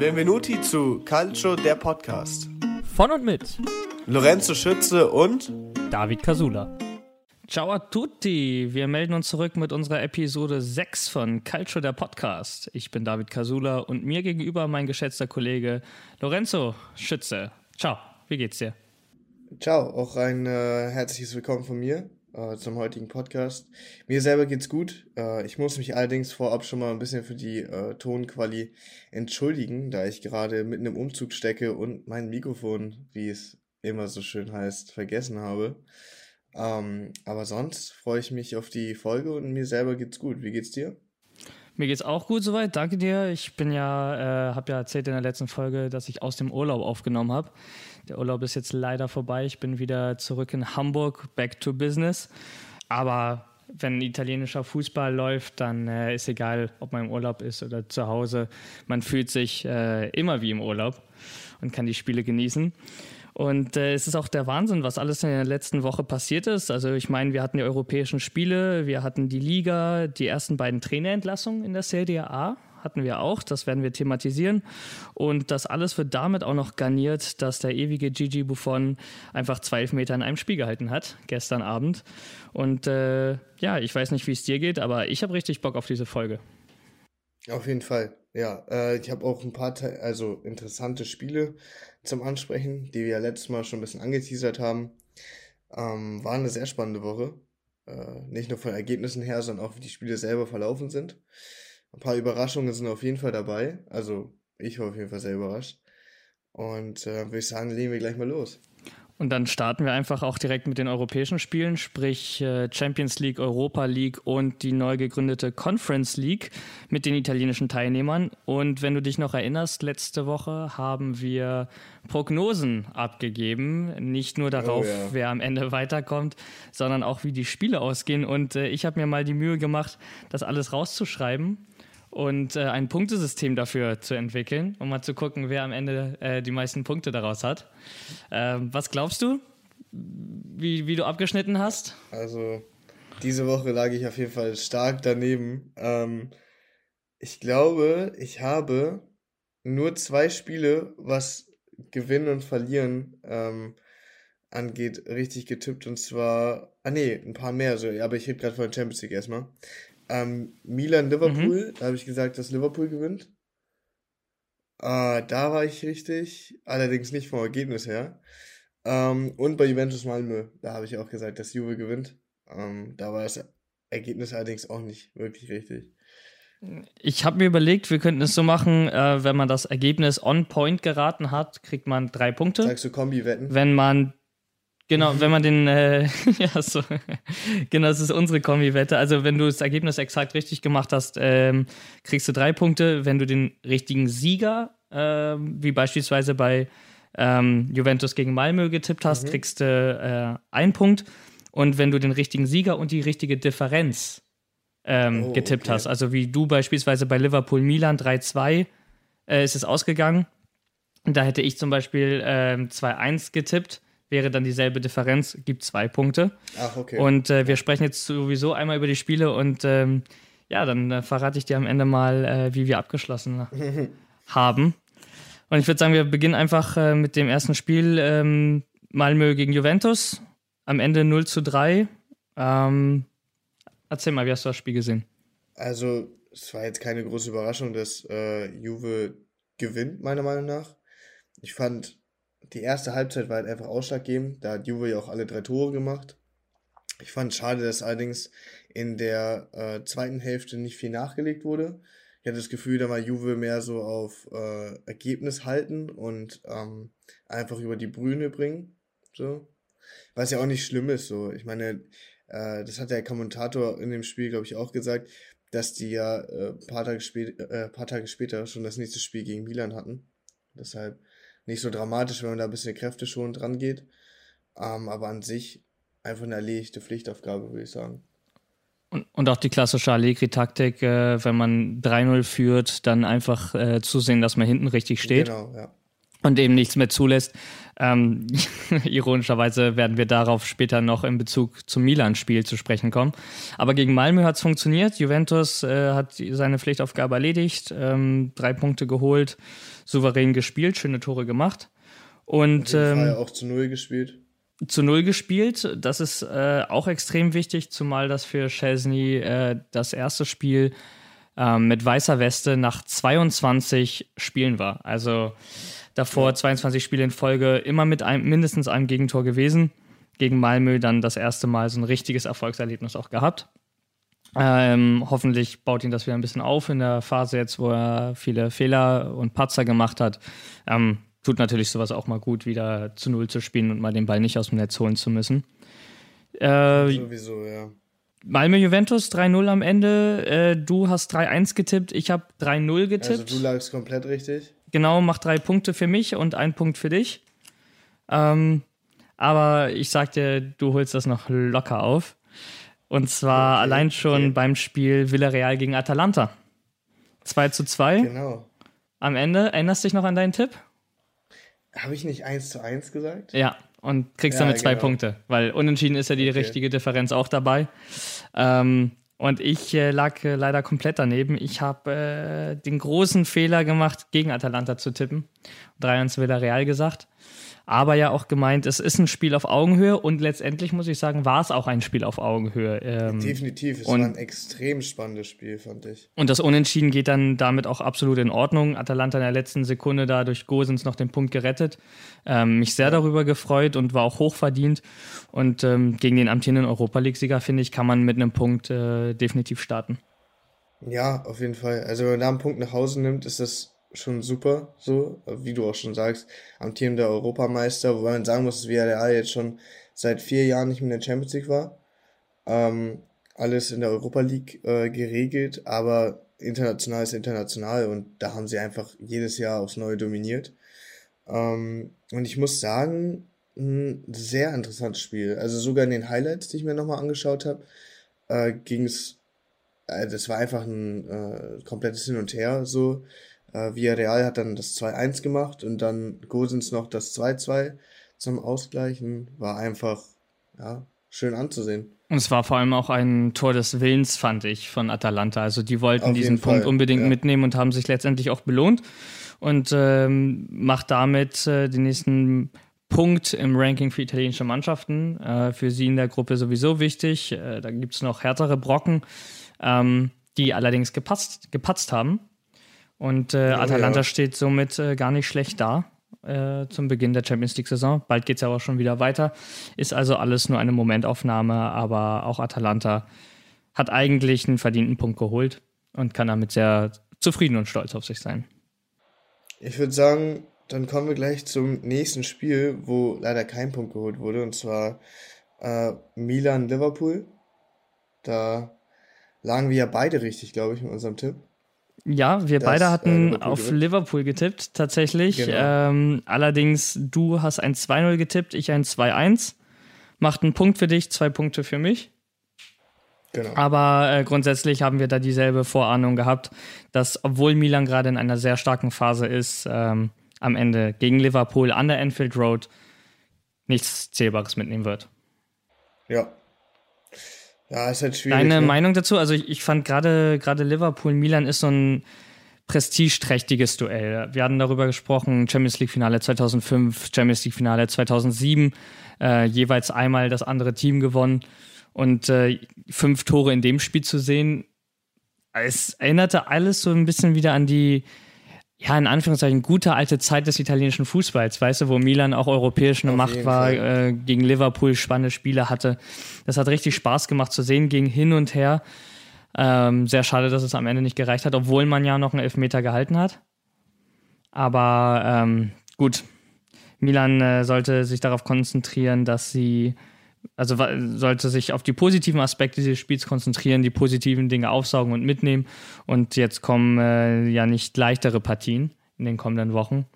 Benvenuti zu Calcio, der Podcast. Von und mit Lorenzo Schütze und David Casula. Ciao a tutti! Wir melden uns zurück mit unserer Episode 6 von Calcio, der Podcast. Ich bin David Casula und mir gegenüber mein geschätzter Kollege Lorenzo Schütze. Ciao, wie geht's dir? Ciao, auch ein äh, herzliches Willkommen von mir äh, zum heutigen Podcast. Mir selber geht's gut. Äh, ich muss mich allerdings vorab schon mal ein bisschen für die äh, Tonquali entschuldigen, da ich gerade mitten im Umzug stecke und mein Mikrofon, wie es immer so schön heißt, vergessen habe. Ähm, aber sonst freue ich mich auf die Folge und mir selber geht's gut. Wie geht's dir? Mir geht's auch gut soweit, danke dir. Ich bin ja, äh, habe ja erzählt in der letzten Folge, dass ich aus dem Urlaub aufgenommen habe. Der Urlaub ist jetzt leider vorbei. Ich bin wieder zurück in Hamburg, back to business. Aber wenn italienischer Fußball läuft, dann äh, ist egal, ob man im Urlaub ist oder zu Hause. Man fühlt sich äh, immer wie im Urlaub und kann die Spiele genießen. Und äh, es ist auch der Wahnsinn, was alles in der letzten Woche passiert ist. Also ich meine, wir hatten die europäischen Spiele, wir hatten die Liga, die ersten beiden Trainerentlassungen in der Serie A hatten wir auch, das werden wir thematisieren. Und das alles wird damit auch noch garniert, dass der ewige Gigi Buffon einfach zwei Meter in einem Spiel gehalten hat, gestern Abend. Und äh, ja, ich weiß nicht, wie es dir geht, aber ich habe richtig Bock auf diese Folge. Auf jeden Fall, ja. Äh, ich habe auch ein paar, also interessante Spiele zum Ansprechen, die wir ja letztes Mal schon ein bisschen angeteasert haben. Ähm, war eine sehr spannende Woche. Äh, nicht nur von Ergebnissen her, sondern auch wie die Spiele selber verlaufen sind. Ein paar Überraschungen sind auf jeden Fall dabei. Also ich war auf jeden Fall sehr überrascht. Und äh, würde ich sagen, legen wir gleich mal los. Und dann starten wir einfach auch direkt mit den europäischen Spielen, sprich äh, Champions League, Europa League und die neu gegründete Conference League mit den italienischen Teilnehmern. Und wenn du dich noch erinnerst, letzte Woche haben wir Prognosen abgegeben, nicht nur darauf, oh, ja. wer am Ende weiterkommt, sondern auch wie die Spiele ausgehen. Und äh, ich habe mir mal die Mühe gemacht, das alles rauszuschreiben und äh, ein Punktesystem dafür zu entwickeln, um mal zu gucken, wer am Ende äh, die meisten Punkte daraus hat. Ähm, was glaubst du, wie, wie du abgeschnitten hast? Also, diese Woche lag ich auf jeden Fall stark daneben. Ähm, ich glaube, ich habe nur zwei Spiele, was Gewinnen und Verlieren ähm, angeht, richtig getippt. Und zwar, ah nee, ein paar mehr, so, aber ich rede gerade von der Champions League erstmal. Ähm, Milan-Liverpool, mhm. da habe ich gesagt, dass Liverpool gewinnt. Äh, da war ich richtig, allerdings nicht vom Ergebnis her. Ähm, und bei Juventus Malmö, da habe ich auch gesagt, dass Juve gewinnt. Ähm, da war das Ergebnis allerdings auch nicht wirklich richtig. Ich habe mir überlegt, wir könnten es so machen, äh, wenn man das Ergebnis on point geraten hat, kriegt man drei Punkte. Sagst du Kombi-Wetten? Wenn man Genau, wenn man den, äh, ja, so, genau, das ist unsere Kombi-Wette. Also, wenn du das Ergebnis exakt richtig gemacht hast, ähm, kriegst du drei Punkte. Wenn du den richtigen Sieger, ähm, wie beispielsweise bei ähm, Juventus gegen Malmö getippt hast, mhm. kriegst du äh, einen Punkt. Und wenn du den richtigen Sieger und die richtige Differenz ähm, oh, getippt okay. hast, also wie du beispielsweise bei Liverpool-Milan 3-2 äh, ist es ausgegangen. Da hätte ich zum Beispiel äh, 2-1 getippt wäre dann dieselbe Differenz, gibt zwei Punkte. Ach, okay. Und äh, wir sprechen jetzt sowieso einmal über die Spiele und ähm, ja, dann äh, verrate ich dir am Ende mal, äh, wie wir abgeschlossen haben. Und ich würde sagen, wir beginnen einfach äh, mit dem ersten Spiel ähm, Malmö gegen Juventus. Am Ende 0 zu 3. Ähm, erzähl mal, wie hast du das Spiel gesehen? Also, es war jetzt keine große Überraschung, dass äh, Juve gewinnt, meiner Meinung nach. Ich fand, die erste Halbzeit war halt einfach ausschlaggebend. Da hat Juve ja auch alle drei Tore gemacht. Ich fand schade, dass allerdings in der äh, zweiten Hälfte nicht viel nachgelegt wurde. Ich hatte das Gefühl, da war Juve mehr so auf äh, Ergebnis halten und ähm, einfach über die Brüne bringen. So. Was ja auch nicht schlimm ist. So. Ich meine, äh, das hat der Kommentator in dem Spiel, glaube ich, auch gesagt, dass die ja äh, paar, Tage spät, äh, paar Tage später schon das nächste Spiel gegen Milan hatten. Deshalb nicht so dramatisch, wenn man da ein bisschen Kräfte schon dran geht. Ähm, aber an sich einfach eine erledigte Pflichtaufgabe, würde ich sagen. Und, und auch die klassische Allegri-Taktik, äh, wenn man 3-0 führt, dann einfach äh, zusehen, dass man hinten richtig steht. Genau, ja. Und eben nichts mehr zulässt. Ähm, ironischerweise werden wir darauf später noch in Bezug zum Milan-Spiel zu sprechen kommen. Aber gegen Malmö hat es funktioniert. Juventus äh, hat seine Pflichtaufgabe erledigt, ähm, drei Punkte geholt, souverän gespielt, schöne Tore gemacht. Und ähm, auch zu Null gespielt. Zu Null gespielt. Das ist äh, auch extrem wichtig, zumal das für Chesney äh, das erste Spiel ähm, mit weißer Weste nach 22 Spielen war. Also davor 22 Spiele in Folge, immer mit einem, mindestens einem Gegentor gewesen. Gegen Malmö dann das erste Mal so ein richtiges Erfolgserlebnis auch gehabt. Ähm, hoffentlich baut ihn das wieder ein bisschen auf in der Phase jetzt, wo er viele Fehler und Patzer gemacht hat. Ähm, tut natürlich sowas auch mal gut, wieder zu Null zu spielen und mal den Ball nicht aus dem Netz holen zu müssen. Äh, Sowieso, ja. Malmö Juventus 3-0 am Ende. Äh, du hast 3-1 getippt, ich habe 3-0 getippt. Also du lagst komplett richtig. Genau, mach drei Punkte für mich und ein Punkt für dich. Ähm, aber ich sag dir, du holst das noch locker auf. Und zwar okay, allein schon okay. beim Spiel Villarreal gegen Atalanta. 2 zu 2. Genau. Am Ende, erinnerst du dich noch an deinen Tipp? Habe ich nicht 1 zu 1 gesagt? Ja, und kriegst ja, damit zwei genau. Punkte, weil unentschieden ist ja die okay. richtige Differenz auch dabei. Ähm, und ich äh, lag äh, leider komplett daneben. Ich habe äh, den großen Fehler gemacht, gegen Atalanta zu tippen. 3-1 Villarreal gesagt aber ja auch gemeint, es ist ein Spiel auf Augenhöhe und letztendlich muss ich sagen, war es auch ein Spiel auf Augenhöhe. Ähm, Definitiv, es und, war ein extrem spannendes Spiel, fand ich. Und das Unentschieden geht dann damit auch absolut in Ordnung. Atalanta in der letzten Sekunde da durch Gosens noch den Punkt gerettet. Ähm, mich sehr darüber gefreut und war auch hochverdient. Und ähm, gegen den amtierenden Europa League-Sieger, finde ich, kann man mit einem Punkt äh, definitiv starten. Ja, auf jeden Fall. Also wenn man da einen Punkt nach Hause nimmt, ist das schon super, so, wie du auch schon sagst, amtierender Europameister, wobei man sagen muss, dass Villarreal jetzt schon seit vier Jahren nicht mehr in der Champions League war. Ähm, alles in der Europa League äh, geregelt, aber international ist international und da haben sie einfach jedes Jahr aufs Neue dominiert. Ähm, und ich muss sagen, ein sehr interessantes Spiel. Also sogar in den Highlights, die ich mir nochmal angeschaut habe, äh, ging es, äh, das war einfach ein äh, komplettes Hin und Her so. Äh, Villarreal hat dann das 2-1 gemacht und dann Gosens noch das 2-2 zum Ausgleichen. War einfach, ja, schön anzusehen. Und es war vor allem auch ein Tor des Willens, fand ich, von Atalanta. Also die wollten Auf diesen Punkt Fall. unbedingt ja. mitnehmen und haben sich letztendlich auch belohnt und ähm, macht damit äh, den nächsten Punkt im Ranking für italienische Mannschaften. Äh, für sie in der Gruppe sowieso wichtig. Äh, da gibt es noch härtere Brocken, ähm, die allerdings gepatzt, gepatzt haben. Und äh, Atalanta ja. steht somit äh, gar nicht schlecht da äh, zum Beginn der Champions League-Saison. Bald geht es ja auch schon wieder weiter. Ist also alles nur eine Momentaufnahme, aber auch Atalanta hat eigentlich einen verdienten Punkt geholt und kann damit sehr zufrieden und stolz auf sich sein. Ich würde sagen, dann kommen wir gleich zum nächsten Spiel, wo leider kein Punkt geholt wurde, und zwar äh, Milan-Liverpool. Da lagen wir ja beide richtig, glaube ich, mit unserem Tipp. Ja, wir das, beide hatten äh, auf gewinnt. Liverpool getippt, tatsächlich. Genau. Ähm, allerdings, du hast ein 2-0 getippt, ich ein 2-1. Macht einen Punkt für dich, zwei Punkte für mich. Genau. Aber äh, grundsätzlich haben wir da dieselbe Vorahnung gehabt, dass, obwohl Milan gerade in einer sehr starken Phase ist, ähm, am Ende gegen Liverpool an der Enfield Road nichts Zählbares mitnehmen wird. Ja, ja, ist halt schwierig. Deine ne? Meinung dazu? Also ich, ich fand gerade gerade Liverpool Milan ist so ein prestigeträchtiges Duell. Wir hatten darüber gesprochen, Champions League Finale 2005, Champions League Finale 2007, äh, jeweils einmal das andere Team gewonnen und äh, fünf Tore in dem Spiel zu sehen, es erinnerte alles so ein bisschen wieder an die ja, in Anführungszeichen, gute alte Zeit des italienischen Fußballs, weißt du, wo Milan auch europäisch eine Auf Macht war, äh, gegen Liverpool spannende Spiele hatte. Das hat richtig Spaß gemacht zu sehen, ging hin und her. Ähm, sehr schade, dass es am Ende nicht gereicht hat, obwohl man ja noch einen Elfmeter gehalten hat. Aber ähm, gut, Milan äh, sollte sich darauf konzentrieren, dass sie also sollte sich auf die positiven Aspekte dieses Spiels konzentrieren, die positiven Dinge aufsaugen und mitnehmen. Und jetzt kommen äh, ja nicht leichtere Partien in den kommenden Wochen.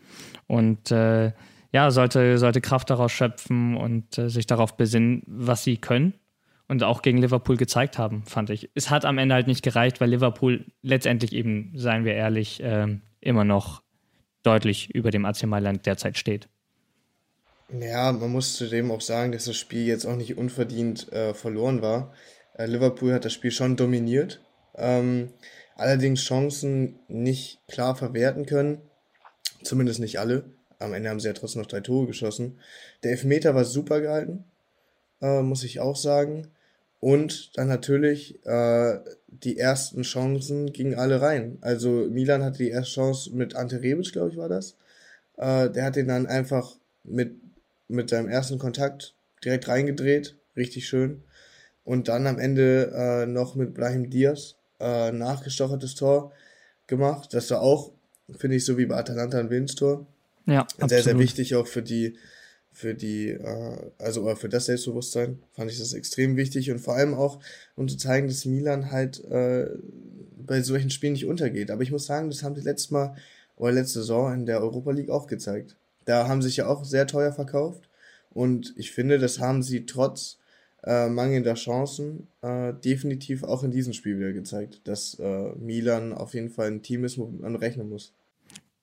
Und äh, ja, sollte, sollte Kraft daraus schöpfen und äh, sich darauf besinnen, was sie können. Und auch gegen Liverpool gezeigt haben, fand ich. Es hat am Ende halt nicht gereicht, weil Liverpool letztendlich eben, seien wir ehrlich, ähm, immer noch deutlich über dem AC Mailand derzeit steht. Ja, man muss zudem auch sagen, dass das Spiel jetzt auch nicht unverdient äh, verloren war. Äh, Liverpool hat das Spiel schon dominiert, ähm, allerdings Chancen nicht klar verwerten können, zumindest nicht alle. Am Ende haben sie ja trotzdem noch drei Tore geschossen. Der Elfmeter war super gehalten, äh, muss ich auch sagen. Und dann natürlich äh, die ersten Chancen gingen alle rein. Also Milan hatte die erste Chance mit Ante Rebic, glaube ich, war das. Äh, der hat den dann einfach mit, mit seinem ersten Kontakt direkt reingedreht. Richtig schön. Und dann am Ende äh, noch mit Brahim Diaz äh, nachgestochertes Tor gemacht. Das war auch, finde ich, so wie bei Atalanta ein Willenstor. Ja, absolut. Sehr, sehr wichtig auch für die, für die, äh, also für das Selbstbewusstsein fand ich das extrem wichtig und vor allem auch, um zu zeigen, dass Milan halt äh, bei solchen Spielen nicht untergeht. Aber ich muss sagen, das haben sie letztes Mal oder letzte Saison in der Europa League auch gezeigt. Da haben sie sich ja auch sehr teuer verkauft und ich finde, das haben sie trotz äh, mangelnder Chancen äh, definitiv auch in diesem Spiel wieder gezeigt, dass äh, Milan auf jeden Fall ein Team ist, womit man rechnen muss.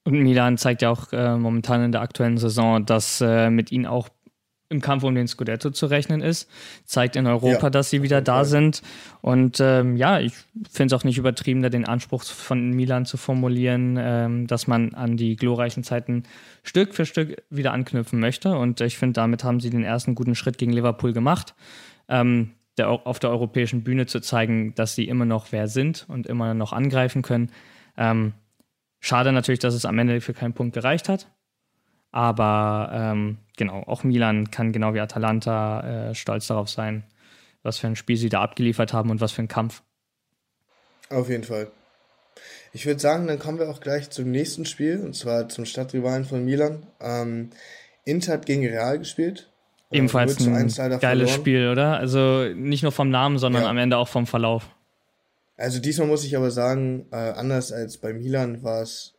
Und Milan zeigt ja auch äh, momentan in der aktuellen Saison, dass äh, mit ihnen auch im Kampf um den Scudetto zu rechnen ist. Zeigt in Europa, ja, dass sie wieder da sind. Und ähm, ja, ich finde es auch nicht übertrieben, da den Anspruch von Milan zu formulieren, ähm, dass man an die glorreichen Zeiten Stück für Stück wieder anknüpfen möchte. Und ich finde, damit haben sie den ersten guten Schritt gegen Liverpool gemacht. Ähm, der, auf der europäischen Bühne zu zeigen, dass sie immer noch wer sind und immer noch angreifen können. Ähm, Schade natürlich, dass es am Ende für keinen Punkt gereicht hat. Aber ähm, genau, auch Milan kann genau wie Atalanta äh, stolz darauf sein, was für ein Spiel sie da abgeliefert haben und was für ein Kampf. Auf jeden Fall. Ich würde sagen, dann kommen wir auch gleich zum nächsten Spiel, und zwar zum Stadtrivalen von Milan. Ähm, Inter hat gegen Real gespielt. Äh, Ebenfalls ein geiles verloren. Spiel, oder? Also nicht nur vom Namen, sondern ja. am Ende auch vom Verlauf. Also diesmal muss ich aber sagen, äh, anders als bei Milan war es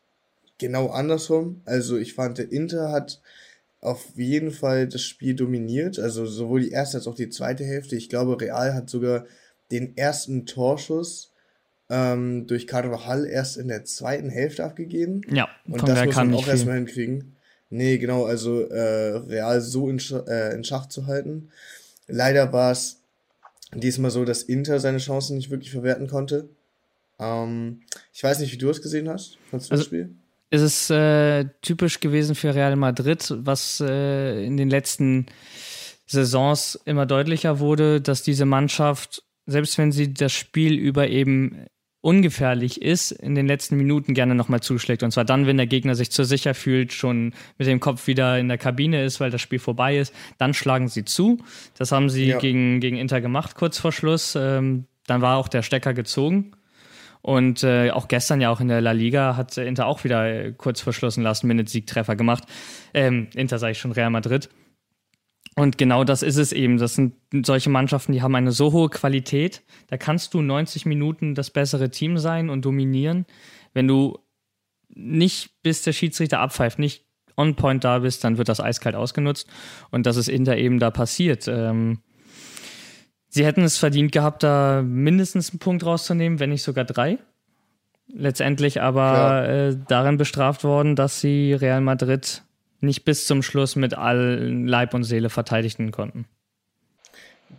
genau andersrum. Also ich fand, der Inter hat auf jeden Fall das Spiel dominiert. Also sowohl die erste als auch die zweite Hälfte. Ich glaube, Real hat sogar den ersten Torschuss ähm, durch Carvajal erst in der zweiten Hälfte abgegeben. Ja, und das muss man auch erstmal hinkriegen. Nee, genau, also äh, Real so in, Sch äh, in Schach zu halten. Leider war es diesmal so, dass Inter seine Chancen nicht wirklich verwerten konnte. Ähm, ich weiß nicht, wie du es gesehen hast. Kannst du also, das Spiel? Es ist äh, typisch gewesen für Real Madrid, was äh, in den letzten Saisons immer deutlicher wurde, dass diese Mannschaft, selbst wenn sie das Spiel über eben ungefährlich ist, in den letzten Minuten gerne nochmal zuschlägt. Und zwar dann, wenn der Gegner sich zu sicher fühlt, schon mit dem Kopf wieder in der Kabine ist, weil das Spiel vorbei ist, dann schlagen sie zu. Das haben sie ja. gegen, gegen Inter gemacht, kurz vor Schluss. Ähm, dann war auch der Stecker gezogen. Und äh, auch gestern ja auch in der La Liga hat Inter auch wieder äh, kurz vor Schluss einen Last-Minute-Siegtreffer gemacht. Ähm, Inter sage ich schon, Real Madrid. Und genau das ist es eben. Das sind solche Mannschaften, die haben eine so hohe Qualität. Da kannst du 90 Minuten das bessere Team sein und dominieren. Wenn du nicht bis der Schiedsrichter abpfeift, nicht on point da bist, dann wird das eiskalt ausgenutzt. Und das ist Inter eben da passiert. Ähm, sie hätten es verdient gehabt, da mindestens einen Punkt rauszunehmen, wenn nicht sogar drei. Letztendlich aber äh, darin bestraft worden, dass sie Real Madrid nicht bis zum Schluss mit all Leib und Seele verteidigen konnten.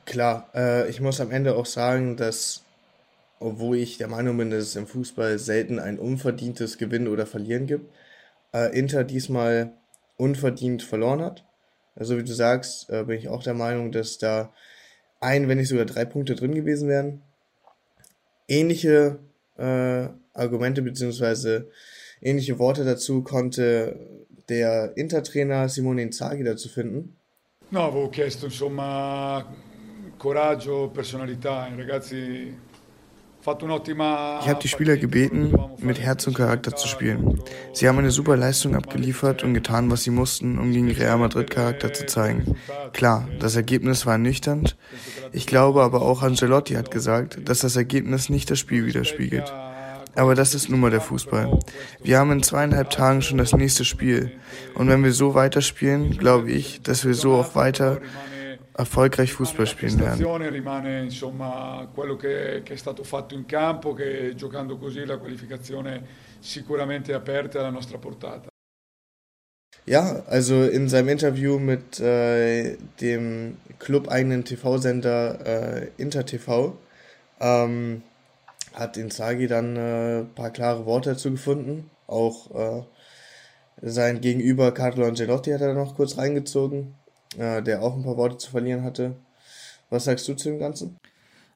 Klar, äh, ich muss am Ende auch sagen, dass, obwohl ich der Meinung bin, dass es im Fußball selten ein unverdientes Gewinnen oder Verlieren gibt, äh, Inter diesmal unverdient verloren hat. Also wie du sagst, äh, bin ich auch der Meinung, dass da ein, wenn nicht sogar drei Punkte drin gewesen wären. Ähnliche äh, Argumente bzw. ähnliche Worte dazu konnte der Intertrainer Simone Inzaghi dazu finden? No, avevo chiesto insomma coraggio, personalità. I ragazzi ich habe die Spieler gebeten, mit Herz und Charakter zu spielen. Sie haben eine super Leistung abgeliefert und getan, was sie mussten, um gegen Real Madrid Charakter zu zeigen. Klar, das Ergebnis war ernüchternd. Ich glaube aber auch Ancelotti hat gesagt, dass das Ergebnis nicht das Spiel widerspiegelt. Aber das ist nun mal der Fußball. Wir haben in zweieinhalb Tagen schon das nächste Spiel. Und wenn wir so weiterspielen, glaube ich, dass wir so auch weiter erfolgreich Fußball spielen werden. Ja, also in seinem Interview mit äh, dem club-eigenen TV-Sender äh, InterTV ähm, hat Inzaghi dann ein äh, paar klare Worte dazu gefunden. Auch äh, sein Gegenüber Carlo Angelotti hat er noch kurz reingezogen, äh, der auch ein paar Worte zu verlieren hatte. Was sagst du zu dem Ganzen?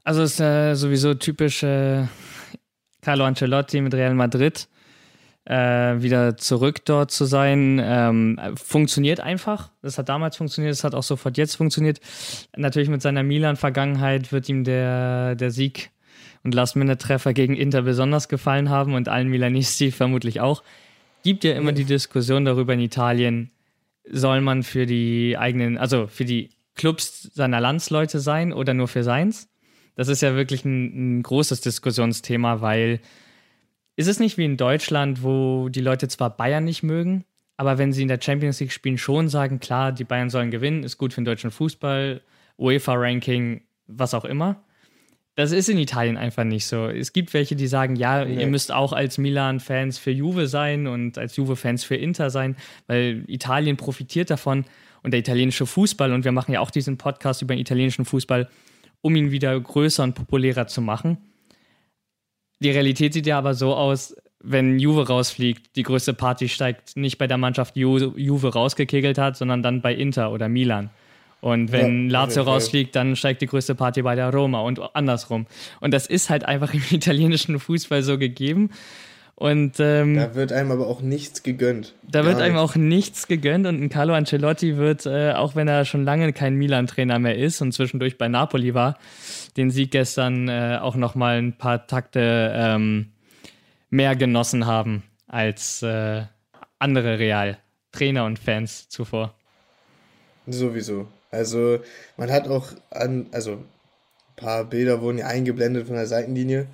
Also es ist äh, sowieso typisch äh, Carlo Ancelotti mit Real Madrid äh, wieder zurück dort zu sein. Ähm, funktioniert einfach. Das hat damals funktioniert, das hat auch sofort jetzt funktioniert. Natürlich mit seiner Milan-Vergangenheit wird ihm der, der Sieg und Last-Minute-Treffer gegen Inter besonders gefallen haben und allen Milanisti vermutlich auch. Gibt ja immer die Diskussion darüber in Italien, soll man für die eigenen, also für die Clubs seiner Landsleute sein oder nur für seins? Das ist ja wirklich ein, ein großes Diskussionsthema, weil ist es nicht wie in Deutschland, wo die Leute zwar Bayern nicht mögen, aber wenn sie in der Champions League spielen, schon sagen, klar, die Bayern sollen gewinnen, ist gut für den deutschen Fußball, UEFA-Ranking, was auch immer. Das ist in Italien einfach nicht so. Es gibt welche, die sagen, ja, nee. ihr müsst auch als Milan-Fans für Juve sein und als Juve-Fans für Inter sein, weil Italien profitiert davon und der italienische Fußball, und wir machen ja auch diesen Podcast über den italienischen Fußball, um ihn wieder größer und populärer zu machen. Die Realität sieht ja aber so aus, wenn Juve rausfliegt, die größte Party steigt nicht bei der Mannschaft, die Juve rausgekegelt hat, sondern dann bei Inter oder Milan. Und wenn ja, Lazio rausfliegt, dann steigt die größte Party bei der Roma und andersrum. Und das ist halt einfach im italienischen Fußball so gegeben. Und ähm, da wird einem aber auch nichts gegönnt. Da wird einem auch nichts gegönnt und ein Carlo Ancelotti wird, äh, auch wenn er schon lange kein Milan-Trainer mehr ist und zwischendurch bei Napoli war, den Sieg gestern äh, auch noch mal ein paar Takte ähm, mehr genossen haben als äh, andere Real-Trainer und Fans zuvor. Sowieso. Also man hat auch an, also ein paar Bilder wurden ja eingeblendet von der Seitenlinie.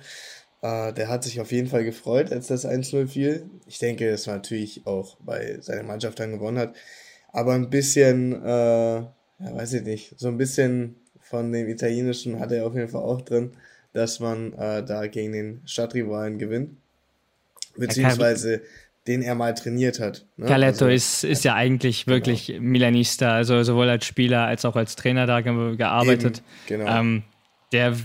Äh, der hat sich auf jeden Fall gefreut, als das 1-0 fiel. Ich denke, das war natürlich auch, weil seine Mannschaft dann gewonnen hat. Aber ein bisschen, äh, ja, weiß ich nicht, so ein bisschen von dem Italienischen hat er auf jeden Fall auch drin, dass man äh, da gegen den Stadtrivalen gewinnt. Beziehungsweise den er mal trainiert hat. Ne? Caletto also, ist, ist ja eigentlich genau. wirklich genau. Milanista, also sowohl als Spieler als auch als Trainer da gearbeitet. Eben, genau. Ähm, der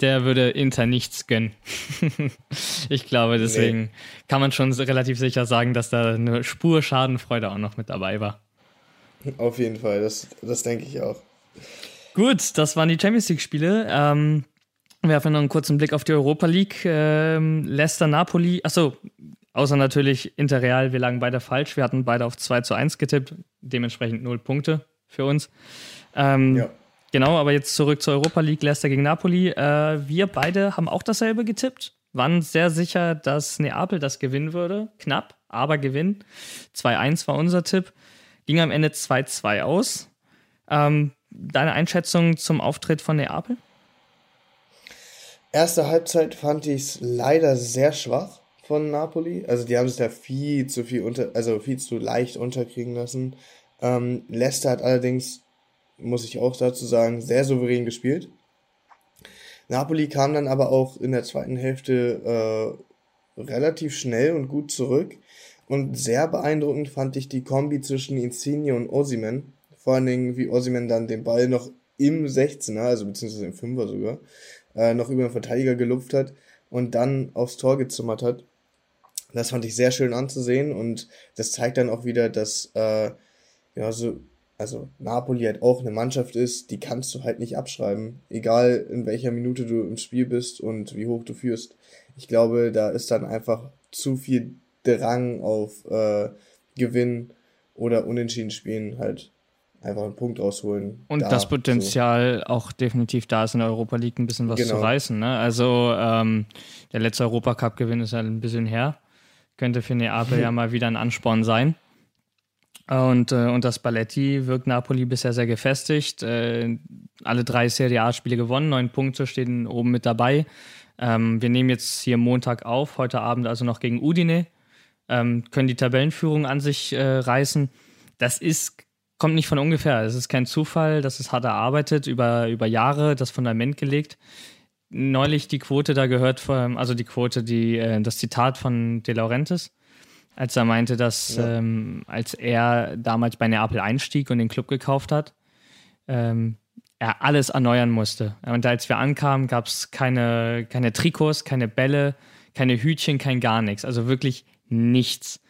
der würde Inter nichts gönnen. ich glaube, deswegen nee. kann man schon relativ sicher sagen, dass da eine Spur Schadenfreude auch noch mit dabei war. Auf jeden Fall, das, das denke ich auch. Gut, das waren die Champions League-Spiele. Ähm, wir werfen noch einen kurzen Blick auf die Europa League. Ähm, Leicester, Napoli, achso, außer natürlich Interreal, wir lagen beide falsch. Wir hatten beide auf 2 zu 1 getippt, dementsprechend 0 Punkte für uns. Ähm, ja. Genau, aber jetzt zurück zur Europa League, Leicester gegen Napoli. Äh, wir beide haben auch dasselbe getippt, waren sehr sicher, dass Neapel das gewinnen würde. Knapp, aber gewinnen. 2-1 war unser Tipp. Ging am Ende 2-2 aus. Ähm, deine Einschätzung zum Auftritt von Neapel? Erste Halbzeit fand ich es leider sehr schwach von Napoli. Also die haben es da viel zu viel unter, also viel zu leicht unterkriegen lassen. Ähm, Leicester hat allerdings muss ich auch dazu sagen, sehr souverän gespielt. Napoli kam dann aber auch in der zweiten Hälfte äh, relativ schnell und gut zurück. Und sehr beeindruckend fand ich die Kombi zwischen Insigne und Osimen. Vor allen Dingen, wie Osimen dann den Ball noch im 16er, also beziehungsweise im 5er sogar, äh, noch über den Verteidiger gelupft hat und dann aufs Tor gezimmert hat. Das fand ich sehr schön anzusehen und das zeigt dann auch wieder, dass äh, ja, so also Napoli halt auch eine Mannschaft ist, die kannst du halt nicht abschreiben, egal in welcher Minute du im Spiel bist und wie hoch du führst. Ich glaube, da ist dann einfach zu viel Drang auf äh, Gewinn oder Unentschieden spielen halt einfach einen Punkt rausholen. Und da, das Potenzial so. auch definitiv da ist in der Europa League ein bisschen was genau. zu reißen. Ne? Also ähm, der letzte Europacup-Gewinn ist ja ein bisschen her. Könnte für Neapel ja mal wieder ein Ansporn sein. Und, äh, und das Balletti wirkt Napoli bisher sehr gefestigt. Äh, alle drei Serie A-Spiele gewonnen, neun Punkte stehen oben mit dabei. Ähm, wir nehmen jetzt hier Montag auf, heute Abend also noch gegen Udine, ähm, können die Tabellenführung an sich äh, reißen. Das ist, kommt nicht von ungefähr. Es ist kein Zufall, das ist hart erarbeitet, über, über Jahre das Fundament gelegt. Neulich die Quote da gehört, von, also die Quote, die, äh, das Zitat von De Laurentiis als er meinte, dass ja. ähm, als er damals bei Neapel einstieg und den Club gekauft hat, ähm, er alles erneuern musste. Und als wir ankamen, gab es keine, keine Trikots, keine Bälle, keine Hütchen, kein gar nichts. Also wirklich nichts.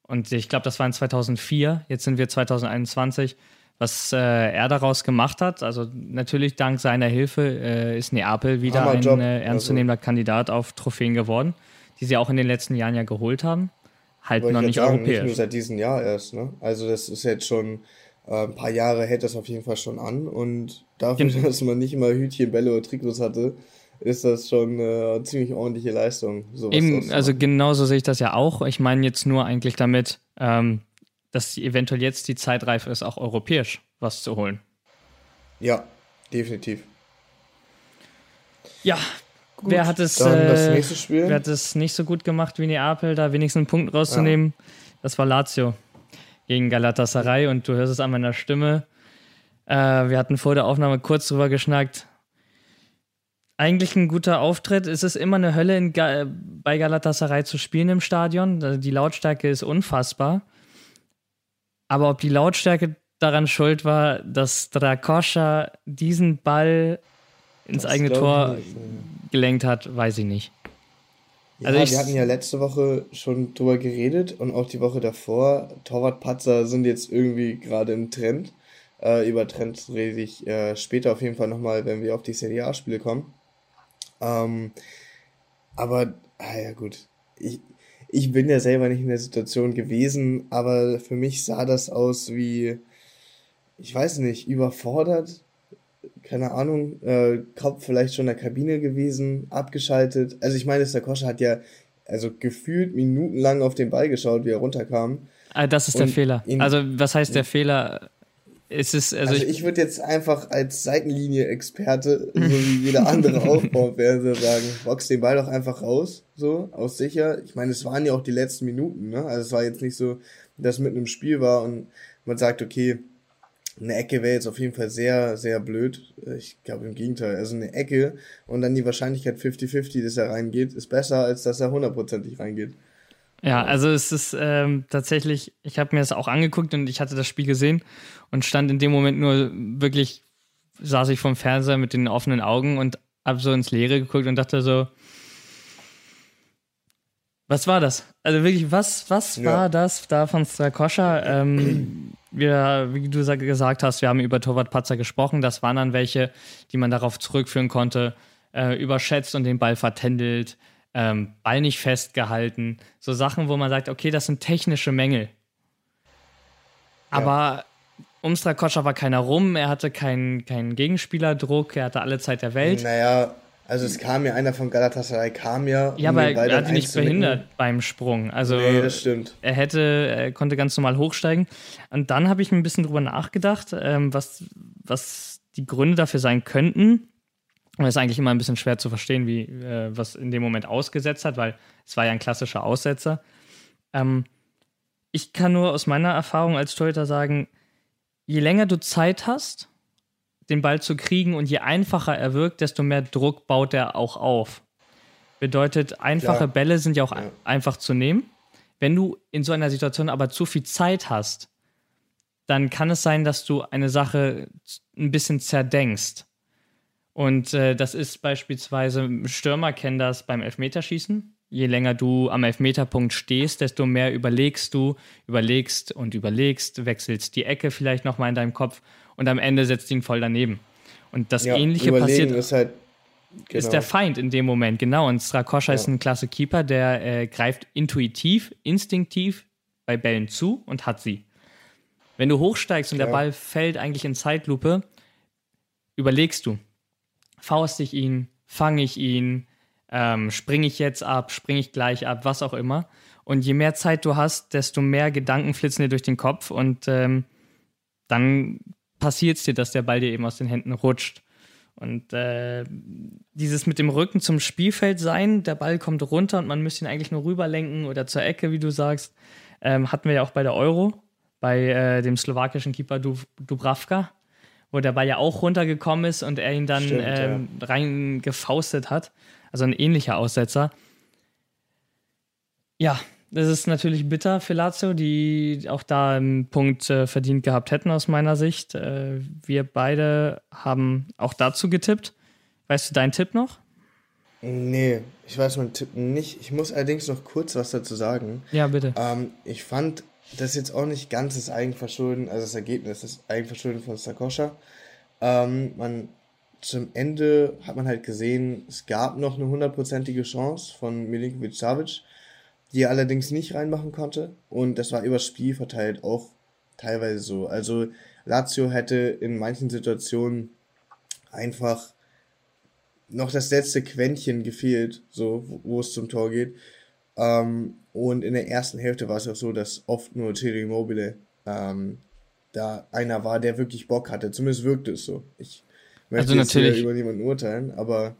Und ich glaube, das war in 2004. Jetzt sind wir 2021. Was äh, er daraus gemacht hat, also natürlich dank seiner Hilfe äh, ist Neapel wieder Hammer ein Job. äh, ernstzunehmender also. Kandidat auf Trophäen geworden, die sie auch in den letzten Jahren ja geholt haben. Halt noch nicht sagen, europäisch. Nicht nur seit diesem Jahr erst. Ne? Also das ist jetzt schon äh, ein paar Jahre hält das auf jeden Fall schon an und dafür, genau. dass man nicht immer Hütchen, Bälle oder Trikots hatte, ist das schon äh, eine ziemlich ordentliche Leistung. Eben, also genauso sehe ich das ja auch. Ich meine jetzt nur eigentlich damit, ähm, dass eventuell jetzt die Zeit reif ist, auch europäisch was zu holen. Ja, definitiv. Ja, gut, wer hat es, äh, wer hat es nicht so gut gemacht wie Neapel, da wenigstens einen Punkt rauszunehmen? Ja. Das war Lazio gegen Galatasaray und du hörst es an meiner Stimme. Äh, wir hatten vor der Aufnahme kurz drüber geschnackt eigentlich ein guter Auftritt. Es ist immer eine Hölle Ga bei Galatasaray zu spielen im Stadion. Die Lautstärke ist unfassbar. Aber ob die Lautstärke daran schuld war, dass Drakoscha diesen Ball ins das eigene Tor nicht, gelenkt hat, weiß ich nicht. Ja, also wir hatten ja letzte Woche schon drüber geredet und auch die Woche davor. Torwartpatzer sind jetzt irgendwie gerade im Trend. Äh, über Trends rede ich äh, später auf jeden Fall nochmal, wenn wir auf die Serie A-Spiele kommen. Ähm, aber, ah ja gut, ich, ich bin ja selber nicht in der Situation gewesen, aber für mich sah das aus wie, ich weiß nicht, überfordert, keine Ahnung, äh, Kopf vielleicht schon in der Kabine gewesen, abgeschaltet. Also ich meine, der Koscher hat ja also gefühlt minutenlang auf den Ball geschaut, wie er runterkam. Ah, das ist der Fehler. Also was heißt der Fehler? Es ist, also, also ich, ich würde jetzt einfach als Seitenlinie-Experte, so wie jeder andere Aufbaufernsehen sagen, box den Ball doch einfach raus, so, aus sicher. Ich meine, es waren ja auch die letzten Minuten, ne? Also es war jetzt nicht so, dass mitten im Spiel war und man sagt, okay, eine Ecke wäre jetzt auf jeden Fall sehr, sehr blöd. Ich glaube im Gegenteil. Also eine Ecke und dann die Wahrscheinlichkeit 50-50, dass er reingeht, ist besser, als dass er hundertprozentig reingeht. Ja, also es ist ähm, tatsächlich, ich habe mir das auch angeguckt und ich hatte das Spiel gesehen und stand in dem Moment nur wirklich, saß ich vom Fernseher mit den offenen Augen und habe so ins Leere geguckt und dachte so, was war das? Also wirklich, was, was ja. war das da von Strakoscha? Ähm, wir, wie du gesagt hast, wir haben über Torwart Patzer gesprochen. Das waren dann welche, die man darauf zurückführen konnte, äh, überschätzt und den Ball vertändelt ähm, Ball nicht festgehalten. So Sachen, wo man sagt, okay, das sind technische Mängel. Aber ja. um Strakoscha war keiner rum, er hatte keinen kein Gegenspielerdruck, er hatte alle Zeit der Welt. Naja, also es kam ja einer von Galatasaray, kam ja. Ja, um aber er hat ihn nicht behindert beim Sprung. Also nee, das stimmt. Er hätte, er konnte ganz normal hochsteigen. Und dann habe ich mir ein bisschen drüber nachgedacht, ähm, was, was die Gründe dafür sein könnten. Und es ist eigentlich immer ein bisschen schwer zu verstehen, wie äh, was in dem Moment ausgesetzt hat, weil es war ja ein klassischer Aussetzer. Ähm, ich kann nur aus meiner Erfahrung als Torhüter sagen, je länger du Zeit hast, den Ball zu kriegen und je einfacher er wirkt, desto mehr Druck baut er auch auf. Bedeutet, einfache ja. Bälle sind ja auch ja. einfach zu nehmen. Wenn du in so einer Situation aber zu viel Zeit hast, dann kann es sein, dass du eine Sache ein bisschen zerdenkst. Und äh, das ist beispielsweise, Stürmer kennen das beim Elfmeterschießen. Je länger du am Elfmeterpunkt stehst, desto mehr überlegst du, überlegst und überlegst, wechselst die Ecke vielleicht nochmal in deinem Kopf und am Ende setzt ihn voll daneben. Und das ja, Ähnliche passiert. Ist, halt, genau. ist der Feind in dem Moment, genau. Und Strakoscha ja. ist ein klasse Keeper, der äh, greift intuitiv, instinktiv bei Bällen zu und hat sie. Wenn du hochsteigst und ja. der Ball fällt eigentlich in Zeitlupe, überlegst du, faust ich ihn, fange ich ihn, ähm, springe ich jetzt ab, springe ich gleich ab, was auch immer. Und je mehr Zeit du hast, desto mehr Gedanken flitzen dir durch den Kopf und ähm, dann passiert es dir, dass der Ball dir eben aus den Händen rutscht. Und äh, dieses mit dem Rücken zum Spielfeld sein, der Ball kommt runter und man müsste ihn eigentlich nur rüberlenken oder zur Ecke, wie du sagst, ähm, hatten wir ja auch bei der Euro, bei äh, dem slowakischen Keeper Dubravka wo der Ball ja auch runtergekommen ist und er ihn dann Stimmt, ähm, ja. reingefaustet hat. Also ein ähnlicher Aussetzer. Ja, Das ist natürlich bitter für Lazio, die auch da einen Punkt äh, verdient gehabt hätten aus meiner Sicht. Äh, wir beide haben auch dazu getippt. Weißt du deinen Tipp noch? Nee, ich weiß meinen Tipp nicht. Ich muss allerdings noch kurz was dazu sagen. Ja, bitte. Ähm, ich fand das jetzt auch nicht ganz das Eigenverschulden, also das Ergebnis, das Eigenverschulden von Sakoscha. Ähm, man, zum Ende hat man halt gesehen, es gab noch eine hundertprozentige Chance von Milinkovic Savic, die er allerdings nicht reinmachen konnte. Und das war übers Spiel verteilt auch teilweise so. Also Lazio hätte in manchen Situationen einfach noch das letzte Quäntchen gefehlt, so wo, wo es zum Tor geht. Ähm, und in der ersten Hälfte war es auch so, dass oft nur Thierry Mobile ähm, da einer war, der wirklich Bock hatte. Zumindest wirkte es so. Ich möchte also natürlich, über niemanden urteilen, aber.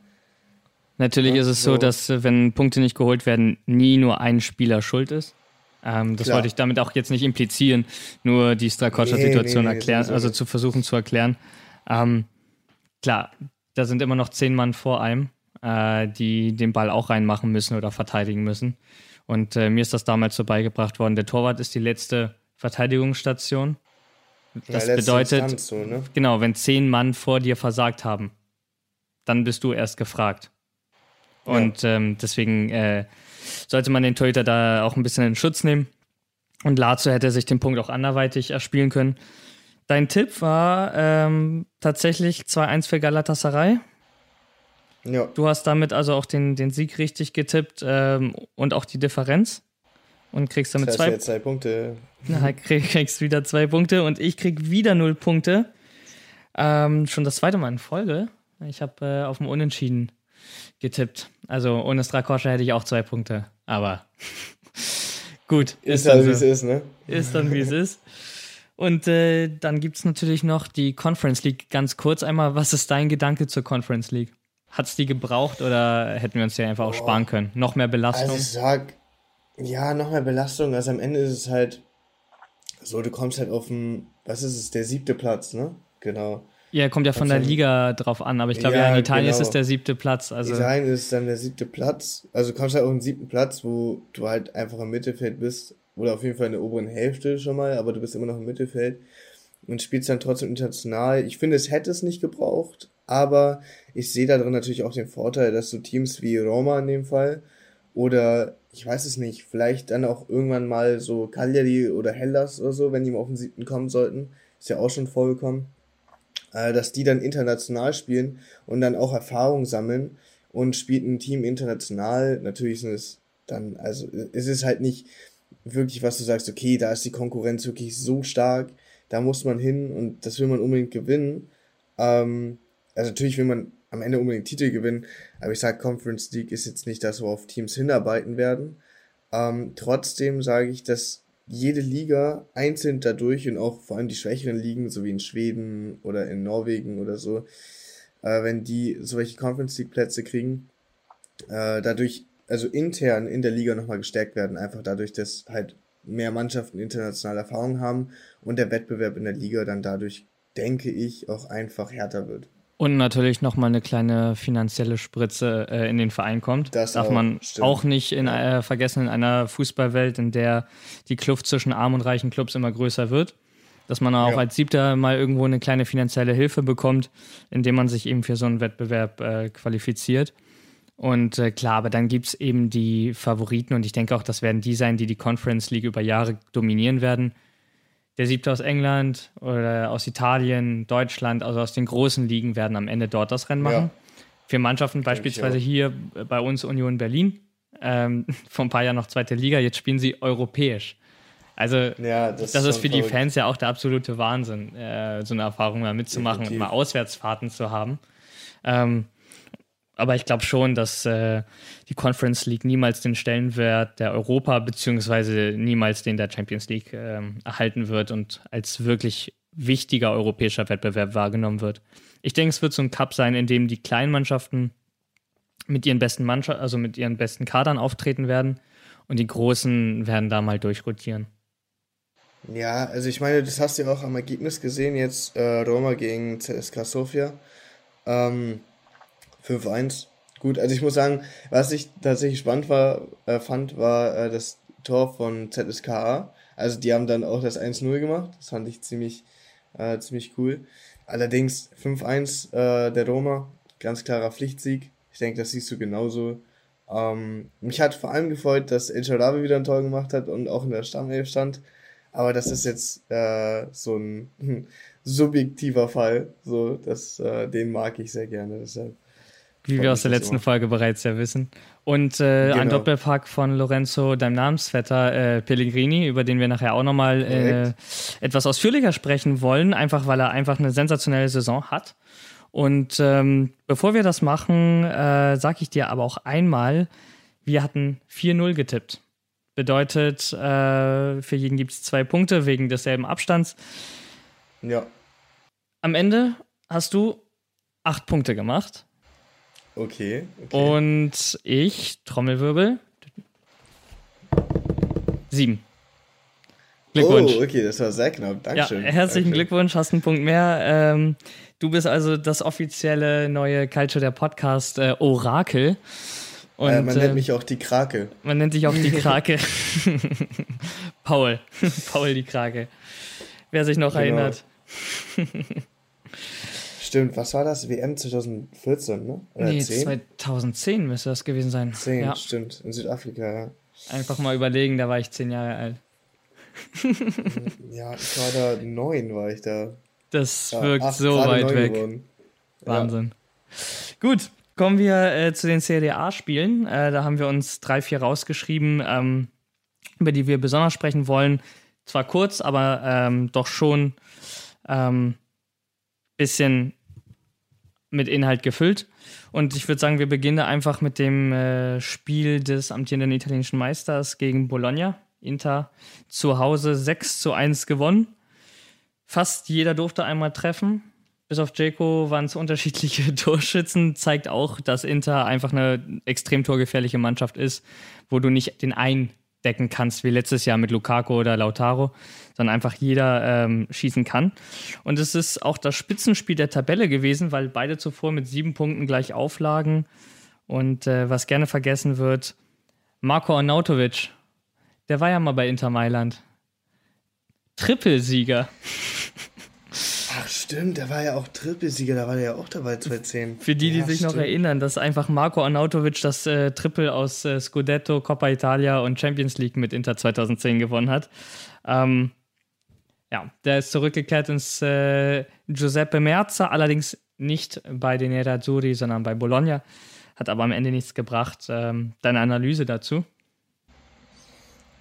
Natürlich ja, ist es so, dass äh, wenn Punkte nicht geholt werden, nie nur ein Spieler schuld ist. Ähm, das Klar. wollte ich damit auch jetzt nicht implizieren, nur die Strakoscha-Situation nee, nee, nee, erklären, also zu versuchen zu erklären. Ähm, klar, da sind immer noch zehn Mann vor einem, äh, die den Ball auch reinmachen müssen oder verteidigen müssen. Und äh, mir ist das damals so beigebracht worden. Der Torwart ist die letzte Verteidigungsstation. Das ja, bedeutet, so, ne? genau, wenn zehn Mann vor dir versagt haben, dann bist du erst gefragt. Und ja. ähm, deswegen äh, sollte man den Torhüter da auch ein bisschen in Schutz nehmen. Und Lazio hätte sich den Punkt auch anderweitig erspielen können. Dein Tipp war ähm, tatsächlich 2-1 für Galatasaray. Ja. Du hast damit also auch den, den Sieg richtig getippt ähm, und auch die Differenz. Und kriegst damit das heißt zwei, zwei Punkte. Na, krieg, kriegst wieder zwei Punkte und ich krieg wieder null Punkte. Ähm, schon das zweite Mal in Folge. Ich habe äh, auf dem Unentschieden getippt. Also ohne Strakoscha hätte ich auch zwei Punkte. Aber gut. Ist, ist dann, so. wie es ist, ne? Ist dann, wie es ist. Und äh, dann gibt es natürlich noch die Conference League. Ganz kurz einmal, was ist dein Gedanke zur Conference League? Hat es die gebraucht oder hätten wir uns die einfach auch sparen können? Noch mehr Belastung? Also ich sag, ja, noch mehr Belastung. Also am Ende ist es halt so, du kommst halt auf den, was ist es, der siebte Platz, ne? Genau. Ja, kommt ja von der Liga drauf an, aber ich glaube ja, ja, in Italien genau. ist es der siebte Platz. Also Italien ist dann der siebte Platz. Also du kommst halt auf den siebten Platz, wo du halt einfach im Mittelfeld bist oder auf jeden Fall in der oberen Hälfte schon mal, aber du bist immer noch im Mittelfeld und spielst dann trotzdem international. Ich finde, es hätte es nicht gebraucht, aber ich sehe darin natürlich auch den Vorteil, dass so Teams wie Roma in dem Fall oder ich weiß es nicht, vielleicht dann auch irgendwann mal so Cagliari oder Hellas oder so, wenn die mal auf den siebten kommen sollten, ist ja auch schon vorgekommen, äh, dass die dann international spielen und dann auch Erfahrung sammeln und spielt ein Team international. Natürlich sind es dann, also es ist halt nicht wirklich, was du sagst, okay, da ist die Konkurrenz wirklich so stark, da muss man hin und das will man unbedingt gewinnen. Ähm, also natürlich will man am Ende unbedingt Titel gewinnen, aber ich sage, Conference League ist jetzt nicht das, worauf Teams hinarbeiten werden. Ähm, trotzdem sage ich, dass jede Liga einzeln dadurch und auch vor allem die schwächeren Ligen, so wie in Schweden oder in Norwegen oder so, äh, wenn die solche Conference League Plätze kriegen, äh, dadurch also intern in der Liga nochmal gestärkt werden, einfach dadurch, dass halt mehr Mannschaften internationale Erfahrung haben und der Wettbewerb in der Liga dann dadurch, denke ich, auch einfach härter wird. Und natürlich nochmal eine kleine finanzielle Spritze äh, in den Verein kommt. Das darf auch, man stimmt. auch nicht in, äh, vergessen in einer Fußballwelt, in der die Kluft zwischen armen und reichen Clubs immer größer wird. Dass man auch ja. als Siebter mal irgendwo eine kleine finanzielle Hilfe bekommt, indem man sich eben für so einen Wettbewerb äh, qualifiziert. Und äh, klar, aber dann gibt es eben die Favoriten und ich denke auch, das werden die sein, die die Conference League über Jahre dominieren werden. Der siebte aus England oder aus Italien, Deutschland, also aus den großen Ligen werden am Ende dort das Rennen machen. Ja. Für Mannschaften beispielsweise hier bei uns Union Berlin, ähm, vor ein paar Jahren noch zweite Liga, jetzt spielen sie europäisch. Also ja, das, das, ist für die Fans ja auch der absolute Wahnsinn, äh, so eine Erfahrung mal mitzumachen Definitiv. und mal Auswärtsfahrten zu haben. Ähm, aber ich glaube schon, dass äh, die Conference League niemals den Stellenwert der Europa beziehungsweise niemals den der Champions League äh, erhalten wird und als wirklich wichtiger europäischer Wettbewerb wahrgenommen wird. Ich denke, es wird so ein Cup sein, in dem die kleinen Mannschaften mit ihren besten Mannschaften, also mit ihren besten Kadern auftreten werden und die großen werden da mal durchrotieren. Ja, also ich meine, das hast du ja auch am Ergebnis gesehen, jetzt äh, Roma gegen CSK Sofia. Ähm, 5-1. Gut, also ich muss sagen, was ich tatsächlich spannend war, äh, fand, war, äh, dass Tor von ZSKA. Also die haben dann auch das 1-0 gemacht. Das fand ich ziemlich, äh, ziemlich cool. Allerdings 5-1 äh, der Roma, ganz klarer Pflichtsieg. Ich denke, das siehst du genauso. Ähm, mich hat vor allem gefreut, dass El Sharabi wieder ein Tor gemacht hat und auch in der Stammelf stand. Aber das ist jetzt äh, so ein subjektiver Fall. So, das, äh, den mag ich sehr gerne. Deshalb Wie wir aus der letzten immer. Folge bereits ja wissen. Und äh, genau. ein Doppelpack von Lorenzo, deinem Namensvetter äh, Pellegrini, über den wir nachher auch nochmal äh, etwas ausführlicher sprechen wollen, einfach weil er einfach eine sensationelle Saison hat. Und ähm, bevor wir das machen, äh, sage ich dir aber auch einmal, wir hatten 4-0 getippt. Bedeutet, äh, für jeden gibt es zwei Punkte wegen desselben Abstands. Ja. Am Ende hast du acht Punkte gemacht. Okay, okay. Und ich, Trommelwirbel, sieben. Glückwunsch. Oh, okay, das war sehr knapp. Dankeschön. Ja, herzlichen Dankeschön. Glückwunsch, hast einen Punkt mehr. Ähm, du bist also das offizielle neue Culture der Podcast äh, Orakel. Und, äh, man nennt äh, mich auch die Krake. Man nennt dich auch die Krake. Paul. Paul die Krake. Wer sich noch genau. erinnert. Stimmt, was war das? WM 2014, ne? Oder nee, 10? 2010 müsste das gewesen sein. 10, ja. stimmt. In Südafrika, ja. Einfach mal überlegen, da war ich zehn Jahre alt. ja, ich war da neun, war ich da. Das ja, wirkt acht, so weit weg. Geworden. Wahnsinn. Ja. Gut, kommen wir äh, zu den Serie A-Spielen. Äh, da haben wir uns drei, vier rausgeschrieben, ähm, über die wir besonders sprechen wollen. Zwar kurz, aber ähm, doch schon ähm, bisschen mit Inhalt gefüllt. Und ich würde sagen, wir beginnen einfach mit dem äh, Spiel des amtierenden italienischen Meisters gegen Bologna. Inter zu Hause 6 zu 1 gewonnen. Fast jeder durfte einmal treffen. Bis auf Jaco waren es unterschiedliche Torschützen. Zeigt auch, dass Inter einfach eine extrem torgefährliche Mannschaft ist, wo du nicht den einen decken kannst, wie letztes Jahr mit Lukaku oder Lautaro, sondern einfach jeder ähm, schießen kann. Und es ist auch das Spitzenspiel der Tabelle gewesen, weil beide zuvor mit sieben Punkten gleich auflagen. Und äh, was gerne vergessen wird, Marco Arnautovic, der war ja mal bei Inter Mailand. Trippelsieger. Stimmt, der war ja auch Trippelsieger, da war der ja auch dabei 2010. Für die, die ja, sich stimmt. noch erinnern, dass einfach Marco Arnautovic das äh, Triple aus äh, Scudetto, Coppa Italia und Champions League mit Inter 2010 gewonnen hat. Ähm, ja, der ist zurückgekehrt ins äh, Giuseppe Merza, allerdings nicht bei den Nerazzurri, sondern bei Bologna. Hat aber am Ende nichts gebracht. Ähm, deine Analyse dazu?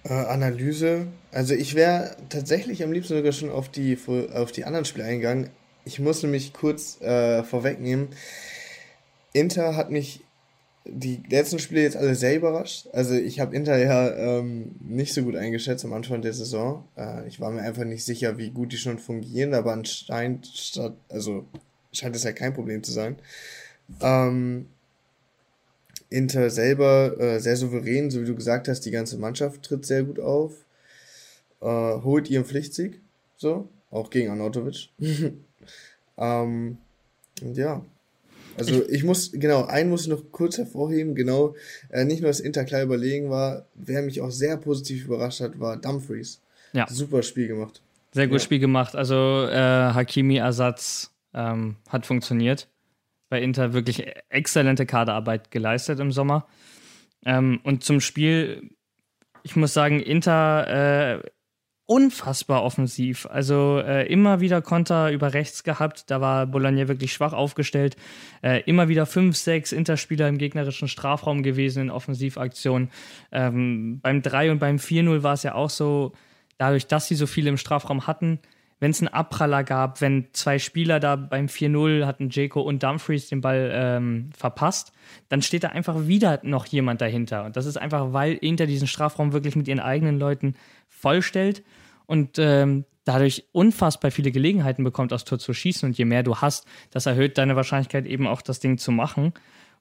Äh, Analyse. Also ich wäre tatsächlich am liebsten sogar schon auf die, auf die anderen Spiele eingegangen. Ich muss nämlich kurz äh, vorwegnehmen. Inter hat mich die letzten Spiele jetzt alle sehr überrascht. Also ich habe Inter ja ähm, nicht so gut eingeschätzt am Anfang der Saison. Äh, ich war mir einfach nicht sicher, wie gut die schon fungieren, aber anscheinend also scheint es ja kein Problem zu sein. Ähm, Inter selber äh, sehr souverän, so wie du gesagt hast, die ganze Mannschaft tritt sehr gut auf, äh, holt ihren Pflichtsieg, so, auch gegen Anatovic. ähm, und ja, also ich, ich, muss, genau, einen muss ich noch kurz hervorheben, genau, äh, nicht nur, dass Inter klar überlegen war, wer mich auch sehr positiv überrascht hat, war Dumfries. Ja. Super Spiel gemacht. Sehr gut ja. Spiel gemacht. Also äh, Hakimi-Ersatz ähm, hat funktioniert bei Inter wirklich exzellente Kaderarbeit geleistet im Sommer. Ähm, und zum Spiel, ich muss sagen, Inter äh, unfassbar offensiv. Also äh, immer wieder Konter über rechts gehabt. Da war Bologna wirklich schwach aufgestellt. Äh, immer wieder fünf, sechs Interspieler im gegnerischen Strafraum gewesen in Offensivaktionen. Ähm, beim 3 und beim 4-0 war es ja auch so, dadurch, dass sie so viele im Strafraum hatten, wenn es einen Abpraller gab, wenn zwei Spieler da beim 4-0 hatten, Jaco und Dumfries den Ball ähm, verpasst, dann steht da einfach wieder noch jemand dahinter. Und das ist einfach, weil Inter diesen Strafraum wirklich mit ihren eigenen Leuten vollstellt und ähm, dadurch unfassbar viele Gelegenheiten bekommt, aufs Tor zu schießen. Und je mehr du hast, das erhöht deine Wahrscheinlichkeit eben auch, das Ding zu machen.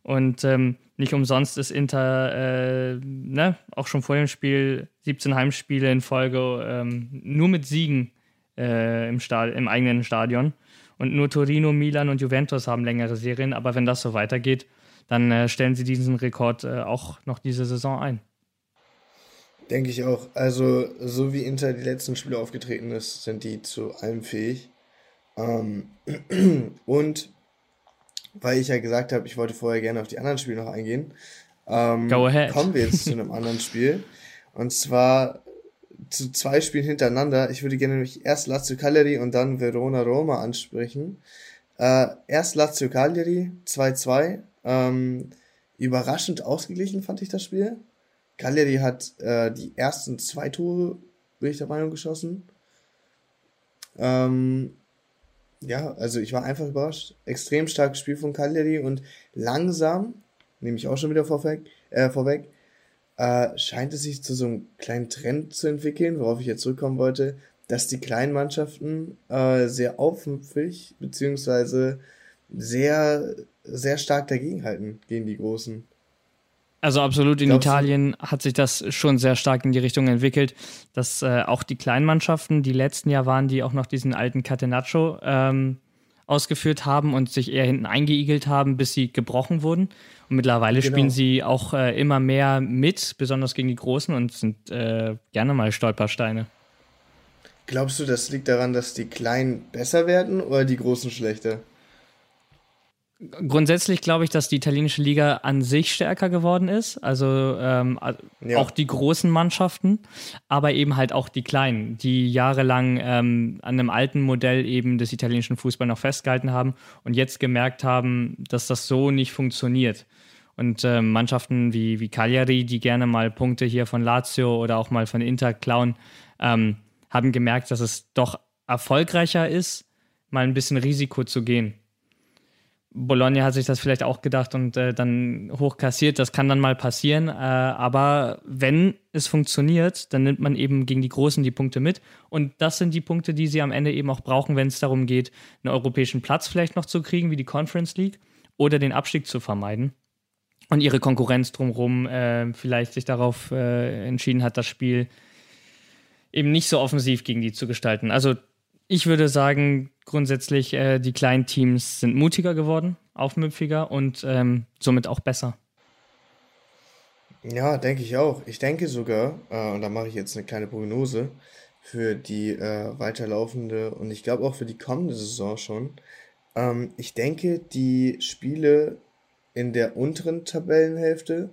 Und ähm, nicht umsonst ist Inter äh, ne, auch schon vor dem Spiel 17 Heimspiele in Folge ähm, nur mit Siegen äh, im, im eigenen Stadion. Und nur Torino, Milan und Juventus haben längere Serien. Aber wenn das so weitergeht, dann äh, stellen sie diesen Rekord äh, auch noch diese Saison ein. Denke ich auch. Also, so wie Inter die letzten Spiele aufgetreten ist, sind die zu allem fähig. Ähm, und weil ich ja gesagt habe, ich wollte vorher gerne auf die anderen Spiele noch eingehen, ähm, kommen wir jetzt zu einem anderen Spiel. Und zwar zu zwei Spielen hintereinander. Ich würde gerne nämlich erst Lazio Cagliari und dann Verona Roma ansprechen. Äh, erst Lazio Cagliari 2-2. Ähm, überraschend ausgeglichen fand ich das Spiel. Cagliari hat äh, die ersten zwei Tore, bin ich der Meinung, geschossen. Ähm, ja, also ich war einfach überrascht. Extrem starkes Spiel von Cagliari und langsam, nehme ich auch schon wieder vorweg, äh, vorweg äh, scheint es sich zu so einem kleinen Trend zu entwickeln, worauf ich jetzt zurückkommen wollte, dass die kleinen Mannschaften äh, sehr aufmüpfig beziehungsweise sehr, sehr stark dagegenhalten gegen die Großen. Also absolut, in Italien hat sich das schon sehr stark in die Richtung entwickelt, dass äh, auch die Kleinmannschaften, die letzten Jahr waren, die auch noch diesen alten Catenaccio ähm, ausgeführt haben und sich eher hinten eingeigelt haben, bis sie gebrochen wurden. Und mittlerweile genau. spielen sie auch äh, immer mehr mit, besonders gegen die Großen und sind äh, gerne mal Stolpersteine. Glaubst du, das liegt daran, dass die Kleinen besser werden oder die Großen schlechter? Grundsätzlich glaube ich, dass die italienische Liga an sich stärker geworden ist. Also ähm, ja. auch die großen Mannschaften, aber eben halt auch die kleinen, die jahrelang ähm, an einem alten Modell eben des italienischen Fußballs noch festgehalten haben und jetzt gemerkt haben, dass das so nicht funktioniert. Und äh, Mannschaften wie, wie Cagliari, die gerne mal Punkte hier von Lazio oder auch mal von Inter klauen, ähm, haben gemerkt, dass es doch erfolgreicher ist, mal ein bisschen Risiko zu gehen. Bologna hat sich das vielleicht auch gedacht und äh, dann hochkassiert. Das kann dann mal passieren. Äh, aber wenn es funktioniert, dann nimmt man eben gegen die Großen die Punkte mit. Und das sind die Punkte, die sie am Ende eben auch brauchen, wenn es darum geht, einen europäischen Platz vielleicht noch zu kriegen, wie die Conference League, oder den Abstieg zu vermeiden. Und ihre Konkurrenz drumherum äh, vielleicht sich darauf äh, entschieden hat, das Spiel eben nicht so offensiv gegen die zu gestalten. Also ich würde sagen, grundsätzlich, äh, die kleinen Teams sind mutiger geworden, aufmüpfiger und ähm, somit auch besser. Ja, denke ich auch. Ich denke sogar, äh, und da mache ich jetzt eine kleine Prognose für die äh, weiterlaufende und ich glaube auch für die kommende Saison schon. Ähm, ich denke, die Spiele in der unteren Tabellenhälfte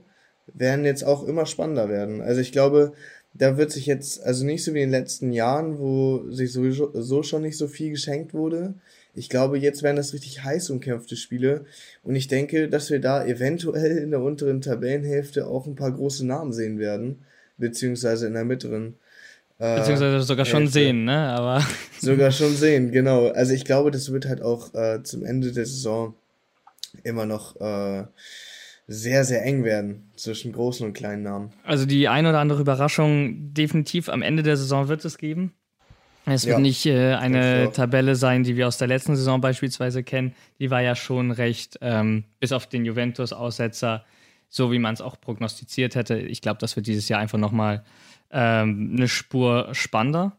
werden jetzt auch immer spannender werden. Also ich glaube, da wird sich jetzt, also nicht so wie in den letzten Jahren, wo sich sowieso so schon nicht so viel geschenkt wurde. Ich glaube, jetzt werden das richtig heiß umkämpfte Spiele. Und ich denke, dass wir da eventuell in der unteren Tabellenhälfte auch ein paar große Namen sehen werden. Beziehungsweise in der mittleren. Äh, beziehungsweise sogar Hälfte. schon sehen, ne? Aber. Sogar schon sehen, genau. Also ich glaube, das wird halt auch äh, zum Ende der Saison immer noch äh, sehr, sehr eng werden zwischen großen und kleinen Namen. Also die ein oder andere Überraschung definitiv am Ende der Saison wird es geben. Es wird ja, nicht äh, eine Tabelle sein, die wir aus der letzten Saison beispielsweise kennen. Die war ja schon recht, ähm, bis auf den Juventus-Aussetzer, so wie man es auch prognostiziert hätte. Ich glaube, das wird dieses Jahr einfach nochmal ähm, eine Spur spannender.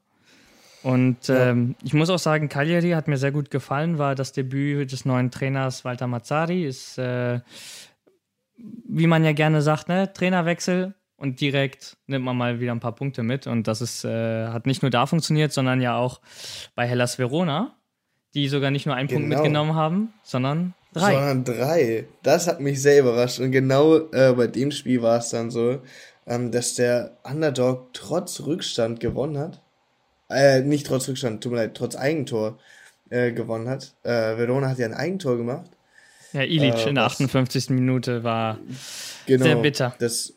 Und ja. ähm, ich muss auch sagen, Cagliari hat mir sehr gut gefallen, war das Debüt des neuen Trainers Walter Mazzari. Ist äh, wie man ja gerne sagt, ne, Trainerwechsel und direkt nimmt man mal wieder ein paar Punkte mit. Und das ist, äh, hat nicht nur da funktioniert, sondern ja auch bei Hellas Verona, die sogar nicht nur einen genau. Punkt mitgenommen haben, sondern drei. Sondern drei. Das hat mich sehr überrascht. Und genau äh, bei dem Spiel war es dann so, ähm, dass der Underdog trotz Rückstand gewonnen hat. Äh, nicht trotz Rückstand, tut mir leid, trotz Eigentor äh, gewonnen hat. Äh, Verona hat ja ein Eigentor gemacht ja, Ilic äh, in der 58. Minute war genau, sehr bitter. Das,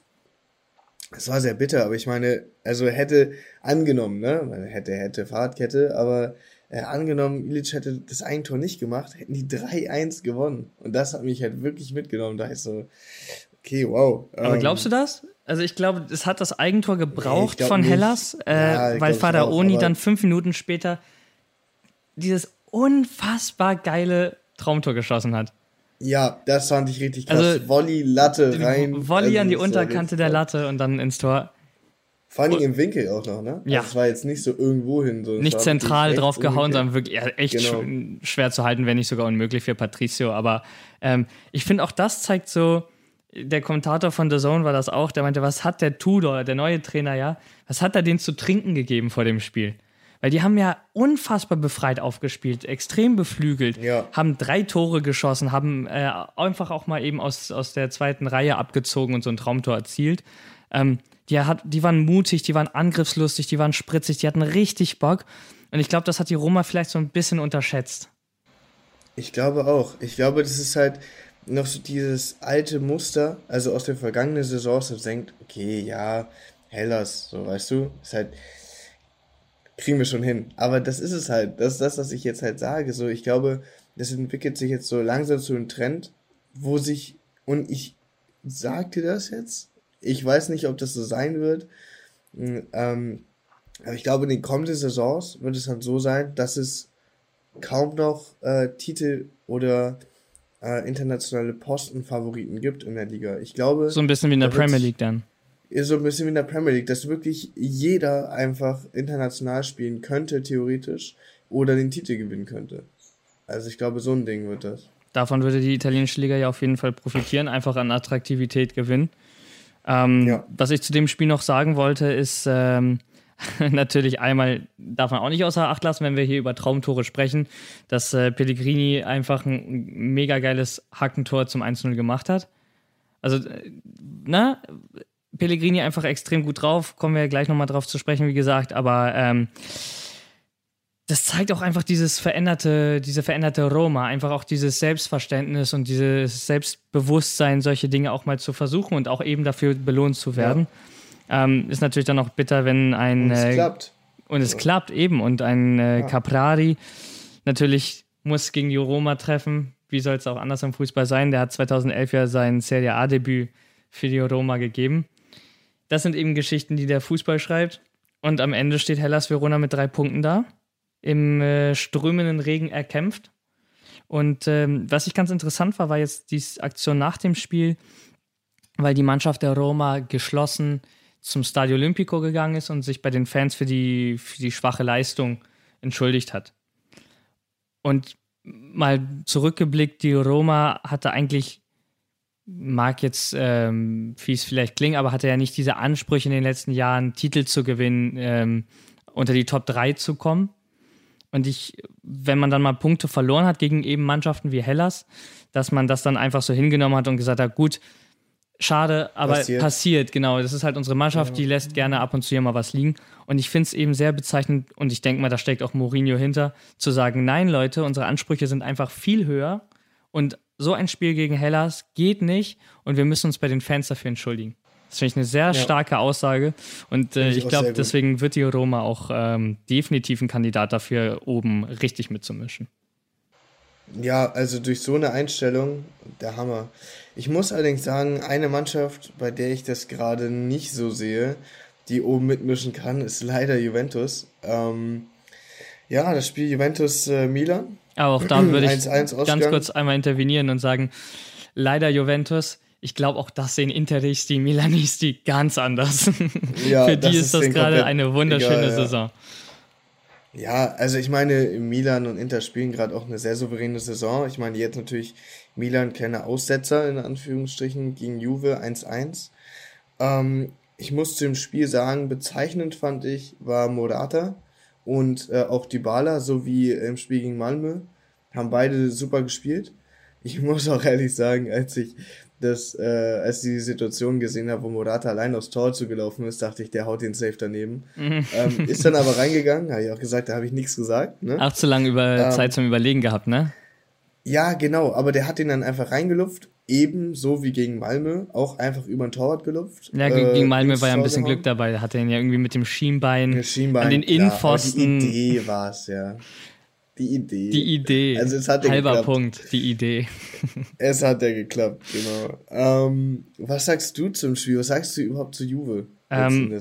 das war sehr bitter, aber ich meine, also hätte angenommen, ne, man hätte, hätte Fahrradkette, aber äh, angenommen, Ilic hätte das Eigentor nicht gemacht, hätten die 3-1 gewonnen. Und das hat mich halt wirklich mitgenommen. Da ist so, okay, wow. Aber ähm, glaubst du das? Also ich glaube, es hat das Eigentor gebraucht nee, von nicht. Hellas, äh, ja, weil Fadaoni dann fünf Minuten später dieses unfassbar geile Traumtor geschossen hat. Ja, das fand ich richtig krass. Also, Volley, Latte rein. Volley also, an die Unterkante der Latte und dann ins Tor. Vor allem im Winkel auch noch, ne? Ja. Also es war jetzt nicht so irgendwo hin. So. Nicht zentral drauf gehauen, sondern wirklich ja, echt genau. schwer zu halten, wenn nicht sogar unmöglich für Patricio. Aber ähm, ich finde auch das zeigt so, der Kommentator von The Zone war das auch, der meinte, was hat der Tudor, der neue Trainer, ja, was hat er denen zu trinken gegeben vor dem Spiel? Weil die haben ja unfassbar befreit aufgespielt, extrem beflügelt, Ja. haben drei Tore geschossen, haben äh, einfach auch mal eben aus, aus der zweiten Reihe abgezogen und so ein Traumtor erzielt. Ähm, die, hat, die waren mutig, die waren angriffslustig, die waren spritzig, die hatten richtig Bock. Und ich glaube, das hat die Roma vielleicht so ein bisschen unterschätzt. Ich glaube auch. Ich glaube, das ist halt noch so dieses alte Muster, also aus den vergangenen Saisons, dass man denkt, okay, ja, Hellas, so weißt du, ist halt, kriegen wir schon hin. Aber das ist es halt, das ist das, was ich jetzt halt sage. So, ich glaube, das entwickelt sich jetzt so langsam zu einem Trend, wo sich, und ich sag dir das jetzt, ich weiß nicht, ob das so sein wird, ähm, aber ich glaube, in den kommenden Saisons wird es dann so sein, dass es kaum noch äh, Titel oder äh, internationale Postenfavoriten gibt in der Liga. Ich glaube, So ein bisschen wie in der Premier League dann. Ist so ein bisschen wie in der Premier League, dass wirklich jeder einfach international spielen könnte, theoretisch, oder den Titel gewinnen könnte. Also ich glaube, so ein Ding wird das. Davon würde die italienische Liga ja auf jeden Fall profitieren, einfach an Attraktivität gewinnen. Ähm, Ja. Was ich zu dem Spiel noch sagen wollte, ist ähm, natürlich einmal, darf man auch nicht außer Acht lassen, wenn wir hier über Traumtore sprechen, dass äh, Pellegrini einfach ein mega geiles Hackentor zum 1-0 gemacht hat. Also, äh, na, Pellegrini einfach extrem gut drauf, kommen wir gleich nochmal drauf zu sprechen, wie gesagt, aber ähm, das zeigt auch einfach dieses veränderte, diese veränderte Roma, einfach auch dieses Selbstverständnis und dieses Selbstbewusstsein, solche Dinge auch mal zu versuchen und auch eben dafür belohnt zu werden. Ähm, ist natürlich dann auch bitter, wenn ein Und es äh, klappt. und es klappt eben und ein äh, Ja. Caprari natürlich muss gegen die Roma treffen. Wie soll es auch anders im Fußball sein? Der hat 2011 ja sein Serie A-Debüt für die Roma gegeben. Das sind eben Geschichten, die der Fußball schreibt. Und am Ende steht Hellas Verona mit drei Punkten da. Im äh, strömenden Regen erkämpft. Und ähm, was ich ganz interessant war, war jetzt die Aktion nach dem Spiel, weil die Mannschaft der Roma geschlossen zum Stadio Olimpico gegangen ist und sich bei den Fans für die, für die schwache Leistung entschuldigt hat. Und mal zurückgeblickt, die Roma hatte eigentlich, mag jetzt ähm, fies vielleicht klingen, aber hatte ja nicht diese Ansprüche in den letzten Jahren, Titel zu gewinnen, ähm, unter die Top 3 zu kommen. Und ich, wenn man dann mal Punkte verloren hat gegen eben Mannschaften wie Hellas, dass man das dann einfach so hingenommen hat und gesagt hat, gut, schade, aber passiert. Passiert. genau. Das ist halt unsere Mannschaft, die lässt gerne ab und zu hier mal was liegen. Und ich finde es eben sehr bezeichnend, und ich denke mal, da steckt auch Mourinho hinter, zu sagen, nein, Leute, unsere Ansprüche sind einfach viel höher und so ein Spiel gegen Hellas geht nicht und wir müssen uns bei den Fans dafür entschuldigen. Das finde ich eine sehr starke Aussage und äh, ich ich glaube, deswegen wird die Roma auch ähm, definitiv ein Kandidat dafür, oben richtig mitzumischen. Ja, also durch so eine Einstellung, der Hammer. Ich muss allerdings sagen, eine Mannschaft, bei der ich das gerade nicht so sehe, die oben mitmischen kann, ist leider Juventus. Ähm, ja, das Spiel Juventus-Milan. Aber auch da würde ich 1-1 ganz Ausgang. kurz einmal intervenieren und sagen, leider Juventus, ich glaube auch das sehen Interisti, Milanisti ganz anders. Ja, Für die ist ist das gerade eine wunderschöne egal, ja. Saison. Ja, also ich meine, Milan und Inter spielen gerade auch eine sehr souveräne Saison. Ich meine, jetzt natürlich Milan kleine Aussetzer in Anführungsstrichen gegen Juve 1-1. Ähm, ich muss zu dem Spiel sagen, bezeichnend fand ich, war Morata und äh, auch Dybala, so wie im Spiel gegen Malmö, haben beide super gespielt. Ich muss auch ehrlich sagen, als ich das, äh, als die Situation gesehen habe, wo Morata allein aufs Tor zugelaufen ist, dachte ich, der haut den Safe daneben. Mhm. ähm, ist dann aber reingegangen, habe ich auch gesagt, da habe ich nichts gesagt. Ne? Ach, zu lange über Ähm, Zeit zum Überlegen gehabt, ne? Ja, genau, aber der hat den dann einfach reingelupft, ebenso wie gegen Malmö, auch einfach über den Torwart gelupft. Ja, äh, gegen Malmö war ja ein bisschen. Glück dabei. Da hat er ihn ja irgendwie mit dem Schienbein Ja, Schienbein, an den Innenpfosten. Die Idee war es, ja. Die Idee. Die Idee. Also es hat ja Halber geklappt. Punkt, die Idee. Es hat ja geklappt, genau. Ähm, was sagst du zum Spiel? Was sagst du überhaupt zu Juve? Ähm,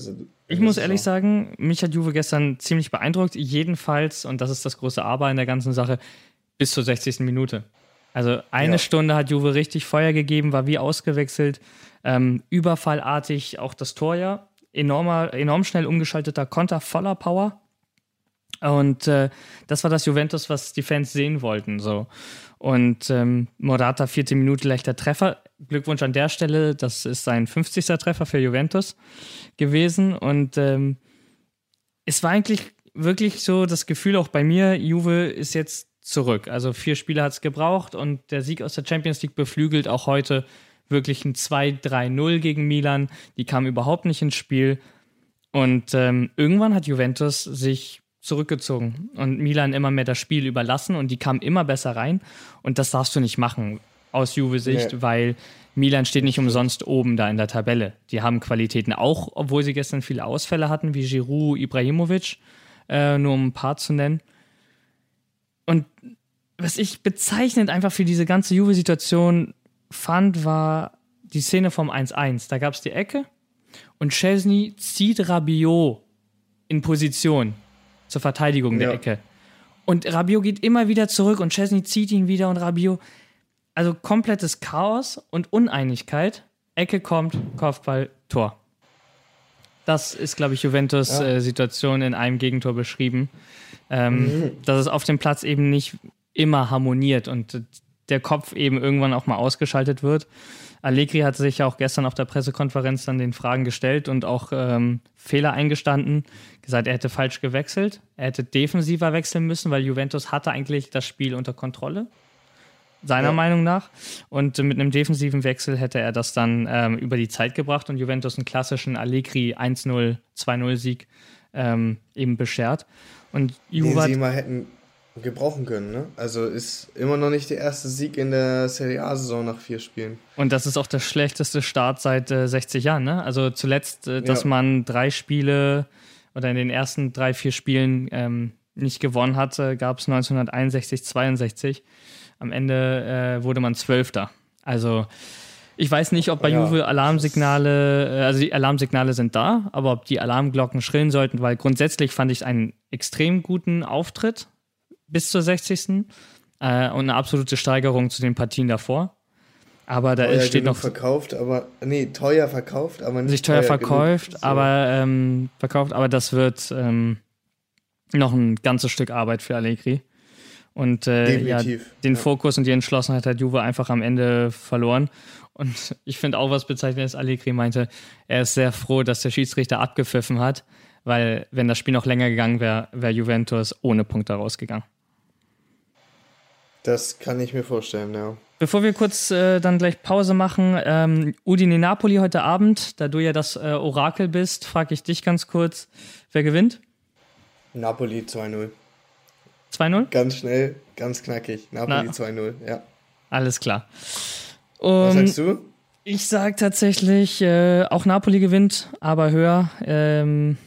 Ich muss ehrlich sagen, mich hat Juve gestern ziemlich beeindruckt. Jedenfalls, und das ist das große Aber in der ganzen Sache, bis zur 60. Minute. Also eine Ja. Stunde hat Juve richtig Feuer gegeben, war wie ausgewechselt. Ähm, überfallartig auch das Tor ja. Enormer, enorm schnell umgeschalteter Konter voller Power. Und äh, das war das Juventus, was die Fans sehen wollten. So. Und ähm, Morata, vierte Minute, leichter Treffer. Glückwunsch an der Stelle. Das ist sein 50. Treffer für Juventus gewesen. Und ähm, es war eigentlich wirklich so das Gefühl auch bei mir, Juve ist jetzt zurück. Also vier Spiele hat es gebraucht und der Sieg aus der Champions League beflügelt auch heute wirklich ein 2-3-0 gegen Milan. Die kam überhaupt nicht ins Spiel. Und ähm, irgendwann hat Juventus sich zurückgezogen und Milan immer mehr das Spiel überlassen und die kamen immer besser rein. Und das darfst du nicht machen aus Juve-Sicht, nee. weil Milan steht nicht umsonst oben da in der Tabelle. Die haben Qualitäten auch, obwohl sie gestern viele Ausfälle hatten, wie Giroud, Ibrahimovic, äh, nur um ein paar zu nennen. Und was ich bezeichnend einfach für diese ganze Juve-Situation fand, war die Szene vom 1-1. Da gab es die Ecke und Chesney zieht Rabiot in Position zur Verteidigung der ja. Ecke. Und Rabiot geht immer wieder zurück und Chesney zieht ihn wieder und Rabiot. Also komplettes Chaos und Uneinigkeit. Ecke kommt, Kopfball, Tor. Das ist, glaube ich, Juventus ja. äh, Situation in einem Gegentor beschrieben. Ähm, mhm. Dass es auf dem Platz eben nicht immer harmoniert und der Kopf eben irgendwann auch mal ausgeschaltet wird. Allegri hat sich ja auch gestern auf der Pressekonferenz dann den Fragen gestellt und auch ähm, Fehler eingestanden, gesagt, er hätte falsch gewechselt, er hätte defensiver wechseln müssen, weil Juventus hatte eigentlich das Spiel unter Kontrolle, seiner ja. Meinung nach. Und mit einem defensiven Wechsel hätte er das dann ähm, über die Zeit gebracht und Juventus einen klassischen Allegri 1-0, 2-0-Sieg ähm, eben beschert. Und Juve Den sie mal hätten gebrauchen können. Ne? Also ist immer noch nicht der erste Sieg in der Serie A-Saison nach vier Spielen. Und das ist auch der schlechteste Start seit äh, 60 Jahren. Ne? Also zuletzt, äh, dass ja. man drei Spiele oder in den ersten drei, vier Spielen ähm, nicht gewonnen hatte, gab es 1961, 62. Am Ende äh, wurde man Zwölfter. Also ich weiß nicht, ob bei ja, Juve Alarmsignale, äh, also die Alarmsignale sind da, aber ob die Alarmglocken schrillen sollten, weil grundsätzlich fand ich einen extrem guten Auftritt bis zur 60. Äh, und eine absolute Steigerung zu den Partien davor. Aber da teuer steht noch. verkauft, aber. Nee, teuer verkauft, aber nicht. Sich teuer, teuer verkauft, genug, aber ähm, verkauft, aber das wird ähm, noch ein ganzes Stück Arbeit für Allegri. Und äh, ja, den ja. Fokus und die Entschlossenheit hat Juve einfach am Ende verloren. Und ich finde auch, was bezeichnet ist, Allegri meinte, er ist sehr froh, dass der Schiedsrichter abgepfiffen hat, weil wenn das Spiel noch länger gegangen wäre, wäre Juventus ohne Punkte rausgegangen. Das kann ich mir vorstellen, ja. Bevor wir kurz äh, dann gleich Pause machen, ähm, Udine Napoli heute Abend, da du ja das äh, Orakel bist, frage ich dich ganz kurz, wer gewinnt? Napoli 2-0. 2-0? Ganz schnell, ganz knackig. Napoli 2-0, ja. Alles klar. Was sagst du? Ich sage tatsächlich, äh, auch Napoli gewinnt, aber höher. Ähm,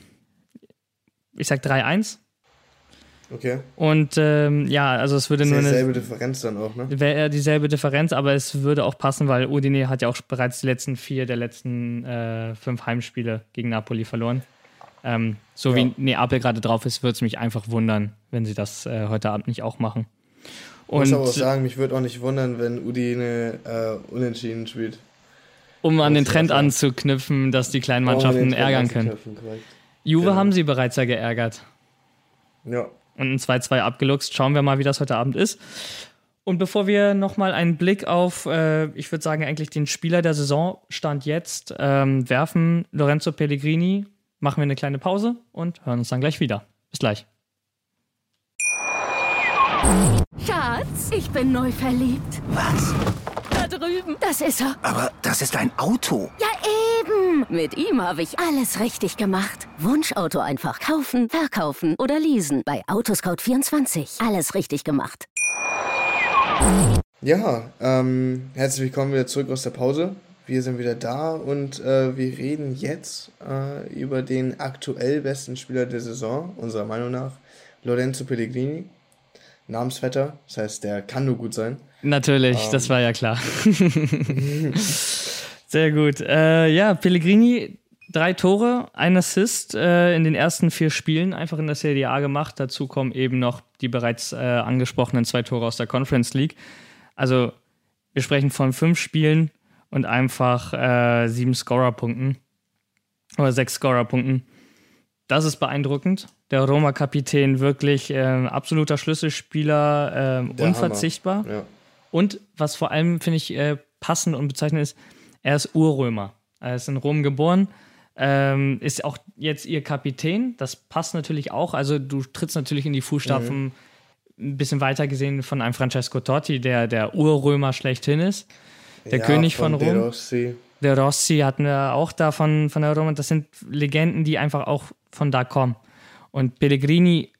ich sag 3-1. Okay. Und ähm, ja, also es würde ist nur eine. dieselbe Differenz dann auch, ne? Wäre dieselbe Differenz, aber es würde auch passen, weil Udine hat ja auch bereits die letzten vier der letzten äh, fünf Heimspiele gegen Napoli verloren. Ähm, so ja. wie Neapel gerade drauf ist, würde es mich einfach wundern, wenn sie das äh, heute Abend nicht auch machen. Und, ich muss aber auch sagen, mich würde auch nicht wundern, wenn Udine äh, unentschieden spielt. Um an den Trend anzuknüpfen, dass die kleinen Mannschaften ärgern können. Juve genau. haben sie bereits ja geärgert. Ja und ein 2-2 abgeluchst. Schauen wir mal, wie das heute Abend ist. Und bevor wir nochmal einen Blick auf, äh, ich würde sagen, eigentlich den Spieler der Saison stand jetzt ähm, werfen, Lorenzo Pellegrini, machen wir eine kleine Pause und hören uns dann gleich wieder. Bis gleich. Schatz, ich bin neu verliebt. Was? Da drüben. Das ist er. Aber das ist ein Auto. Ja, eben. Mit ihm habe ich alles richtig gemacht. Wunschauto einfach kaufen, verkaufen oder leasen. Bei Autoscout24. Alles richtig gemacht. Ja, ähm, herzlich willkommen wieder zurück aus der Pause. Wir sind wieder da und äh, wir reden jetzt äh, über den aktuell besten Spieler der Saison, unserer Meinung nach, Lorenzo Pellegrini. Namensvetter, das heißt, der kann nur gut sein. Natürlich, ähm. das war ja klar. Sehr gut. Äh, ja, Pellegrini, drei Tore, ein Assist äh, in den ersten vier Spielen einfach in der Serie A gemacht. Dazu kommen eben noch die bereits äh, angesprochenen zwei Tore aus der Conference League. Also, wir sprechen von fünf Spielen und einfach äh, sieben Scorerpunkten oder sechs Scorerpunkten. Das ist beeindruckend. Der Roma-Kapitän wirklich äh, absoluter Schlüsselspieler, äh, unverzichtbar. Ja. Und was vor allem, finde ich, äh, passend und bezeichnend ist, er ist Urrömer. Er ist in Rom geboren, ähm, ist auch jetzt ihr Kapitän. Das passt natürlich auch. Also du trittst natürlich in die Fußstapfen mhm. ein bisschen weiter gesehen von einem Francesco Totti, der der Urrömer schlechthin ist. Der ja, König von, von Rom. De Rossi. De Rossi hatten wir auch da von, von der Roma. Das sind Legenden, die einfach auch von da kommen. Und Pellegrini,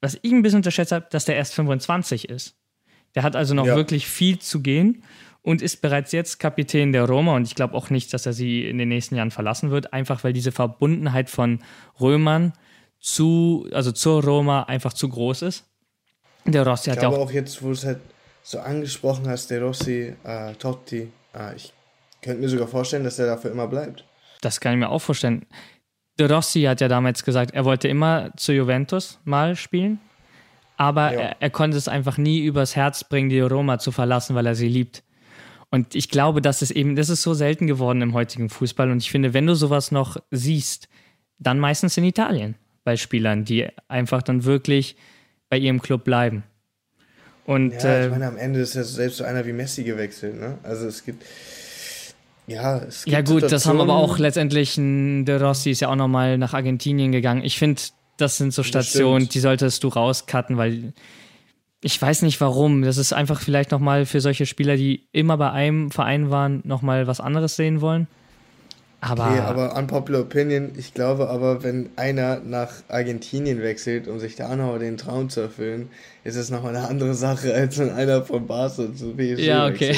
was ich ein bisschen unterschätzt habe, dass der erst 25 ist. Der hat also noch ja. wirklich viel zu gehen und ist bereits jetzt Kapitän der Roma. Und ich glaube auch nicht, dass er sie in den nächsten Jahren verlassen wird, einfach weil diese Verbundenheit von Römern zu, also zur Roma einfach zu groß ist. Der Rossi ich hat ja auch. auch jetzt, wo du es halt so angesprochen hast, der Rossi, äh, Totti, äh, ich könnte mir sogar vorstellen, dass er dafür immer bleibt. Das kann ich mir auch vorstellen. De Rossi hat ja damals gesagt, er wollte immer zu Juventus mal spielen, aber ja. er, er, konnte es einfach nie übers Herz bringen, die Roma zu verlassen, weil er sie liebt. Und ich glaube, das ist eben, das ist so selten geworden im heutigen Fußball. Und ich finde, wenn du sowas noch siehst, dann meistens in Italien bei Spielern, die einfach dann wirklich bei ihrem Club bleiben. Und, ja, ich äh, meine, am Ende ist ja selbst so einer wie Messi gewechselt. Ne? Also es gibt, ja, es gibt Ja gut, Situationen. das haben aber auch letztendlich, De Rossi ist ja auch nochmal nach Argentinien gegangen. Ich finde, das sind so Stationen, die solltest du rauscutten, weil ich weiß nicht warum. Das ist einfach vielleicht nochmal für solche Spieler, die immer bei einem Verein waren, nochmal was anderes sehen wollen. Aber, okay, aber unpopular opinion, ich glaube aber, wenn einer nach Argentinien wechselt, um sich da noch den Traum zu erfüllen, ist es nochmal eine andere Sache, als wenn einer von Barca zu PSG Ja, okay.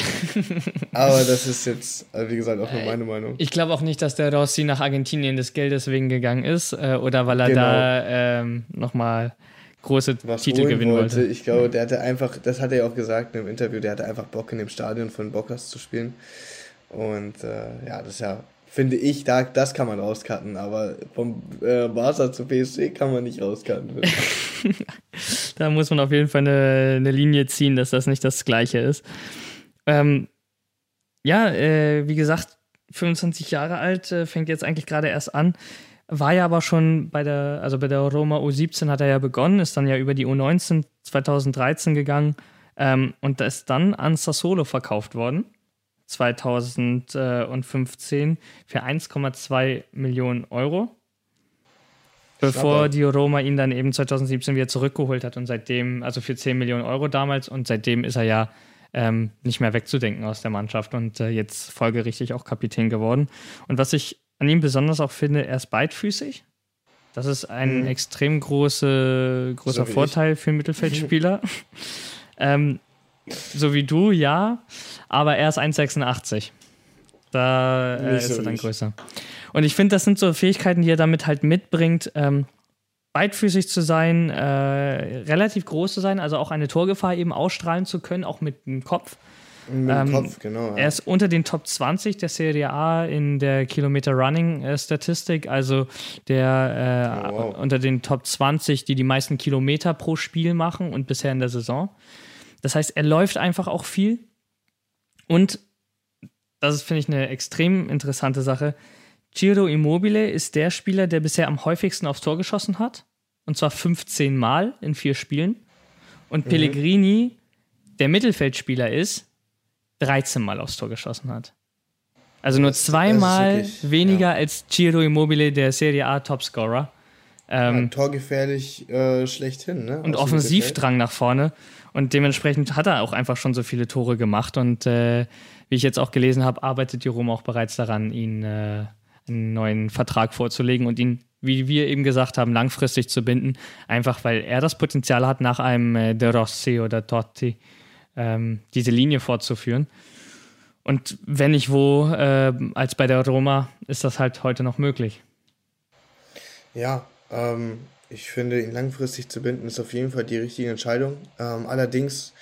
aber das ist jetzt, äh, wie gesagt, auch nur meine Meinung. Ich glaube auch nicht, dass der Rossi nach Argentinien des Geldes wegen gegangen ist äh, oder weil er genau. da ähm, nochmal große Was Titel gewinnen wollte. wollte. Ich glaube, der hatte einfach, das hat er ja auch gesagt im Interview, der hatte einfach Bock in dem Stadion von Bockers zu spielen. Und äh, ja, das ist ja finde ich, da, das kann man rauscutten, aber vom äh, Barca zu PSG kann man nicht rauscutten. da muss man auf jeden Fall eine, eine, Linie ziehen, dass das nicht das Gleiche ist. Ähm, ja, äh, wie gesagt, 25 Jahre alt, äh, fängt jetzt eigentlich gerade erst an. War ja aber schon bei der, also bei der Roma U17 hat er ja begonnen, ist dann ja über die U19 2013 gegangen ähm, und ist dann an Sassolo verkauft worden 2015 für 1,2 Millionen Euro. Bevor die Roma ihn dann eben 2017 wieder zurückgeholt hat und seitdem, also für 10 Millionen Euro damals und seitdem ist er ja ähm, nicht mehr wegzudenken aus der Mannschaft und äh, jetzt folgerichtig auch Kapitän geworden. Und was ich an ihm besonders auch finde, er ist beidfüßig. Das ist ein mhm. extrem große, großer so Vorteil ich. für Mittelfeldspieler. ähm, so wie du, ja. Aber er ist 1,86. Da äh, ist er dann größer. Und ich finde, das sind so Fähigkeiten, die er damit halt mitbringt. Ähm, beidfüßig zu sein, äh, relativ groß zu sein, also auch eine Torgefahr eben ausstrahlen zu können, auch mit dem Kopf. Mit dem ähm, Kopf, genau. Ja. Er ist unter den Top 20 der Serie A in der Kilometer Running äh, Statistik, also der äh, oh, wow. unter den Top 20, die die meisten Kilometer pro Spiel machen und bisher in der Saison. Das heißt, er läuft einfach auch viel. Und das ist, finde ich, eine extrem interessante Sache. Ciro Immobile ist der Spieler, der bisher am häufigsten aufs Tor geschossen hat. Und zwar 15 Mal in vier Spielen. Und mhm. Pellegrini, der Mittelfeldspieler ist, 13 Mal aufs Tor geschossen hat. Also nur zweimal wirklich, weniger ja. als Ciro Immobile, der Serie A Topscorer. Ähm, ja, torgefährlich äh, schlechthin, ne? Und Offensivdrang nach vorne. Und dementsprechend hat er auch einfach schon so viele Tore gemacht. Und äh, wie ich jetzt auch gelesen habe, arbeitet Jerome auch bereits daran, ihn äh, einen neuen Vertrag vorzulegen und ihn, wie wir eben gesagt haben, langfristig zu binden. Einfach weil er das Potenzial hat, nach einem äh, De Rossi oder Totti ähm, diese Linie fortzuführen. Und wenn nicht wo, äh, als bei der Roma, ist das halt heute noch möglich. Ja, ähm, ich finde, ihn langfristig zu binden, ist auf jeden Fall die richtige Entscheidung. Ähm, allerdings,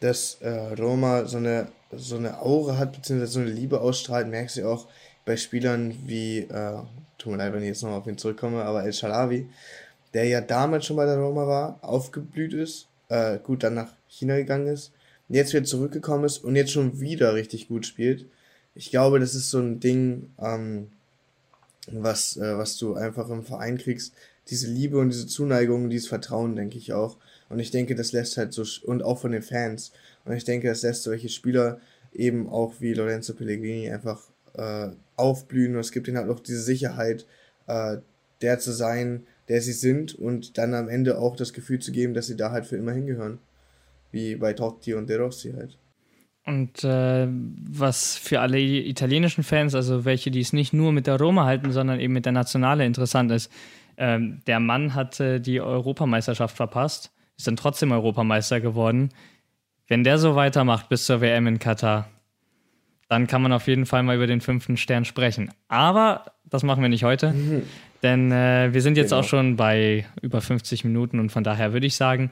dass äh, Roma so eine, so eine Aura hat, beziehungsweise so eine Liebe ausstrahlt, merkst du auch bei Spielern wie, äh, tut mir leid, wenn ich jetzt nochmal auf ihn zurückkomme, aber El Shalawi, der ja damals schon bei der Roma war, aufgeblüht ist, äh, gut dann nach China gegangen ist, jetzt wieder zurückgekommen ist und jetzt schon wieder richtig gut spielt. Ich glaube, das ist so ein Ding, ähm, was, äh, was du einfach im Verein kriegst, diese Liebe und diese Zuneigung, dieses Vertrauen, denke ich auch. Und ich denke, das lässt halt so, und auch von den Fans. Und ich denke, das lässt solche Spieler eben auch wie Lorenzo Pellegrini einfach äh, aufblühen und es gibt ihnen halt auch diese Sicherheit, äh, der zu sein, der sie sind und dann am Ende auch das Gefühl zu geben, dass sie da halt für immer hingehören. Wie bei Totti und De Rossi halt. Und äh, was für alle italienischen Fans, also welche, die es nicht nur mit der Roma halten, sondern eben mit der Nationale interessant ist, ähm, der Mann hatte die Europameisterschaft verpasst, ist dann trotzdem Europameister geworden. Wenn der so weitermacht bis zur WM in Katar, dann kann man auf jeden Fall mal über den fünften Stern sprechen. Aber das machen wir nicht heute, mhm. denn äh, wir sind jetzt genau. auch schon bei über 50 Minuten und von daher würde ich sagen,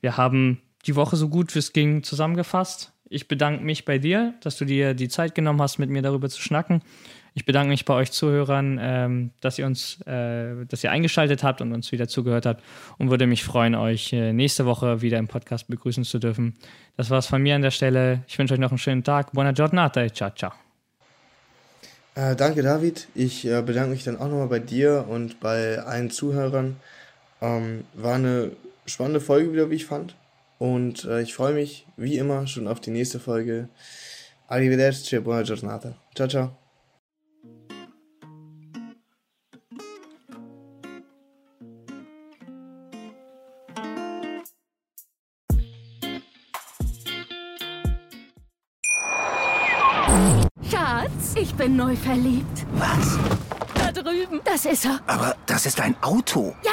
wir haben die Woche so gut wie es ging zusammengefasst. Ich bedanke mich bei dir, dass du dir die Zeit genommen hast, mit mir darüber zu schnacken. Ich bedanke mich bei euch Zuhörern, ähm, dass ihr uns, äh, dass ihr eingeschaltet habt und uns wieder zugehört habt und würde mich freuen, euch äh, nächste Woche wieder im Podcast begrüßen zu dürfen. Das war's von mir an der Stelle. Ich wünsche euch noch einen schönen Tag. Buona giornata. Ciao, ciao. Äh, danke, David. Ich äh, bedanke mich dann auch nochmal bei dir und bei allen Zuhörern. Ähm, war eine spannende Folge wieder, wie ich fand. Und äh, ich freue mich, wie immer, schon auf die nächste Folge. Arrivederci e buona giornata. Ciao, ciao. Schatz, ich bin neu verliebt. Was? Da drüben. Das ist er. Aber das ist ein Auto. Ja,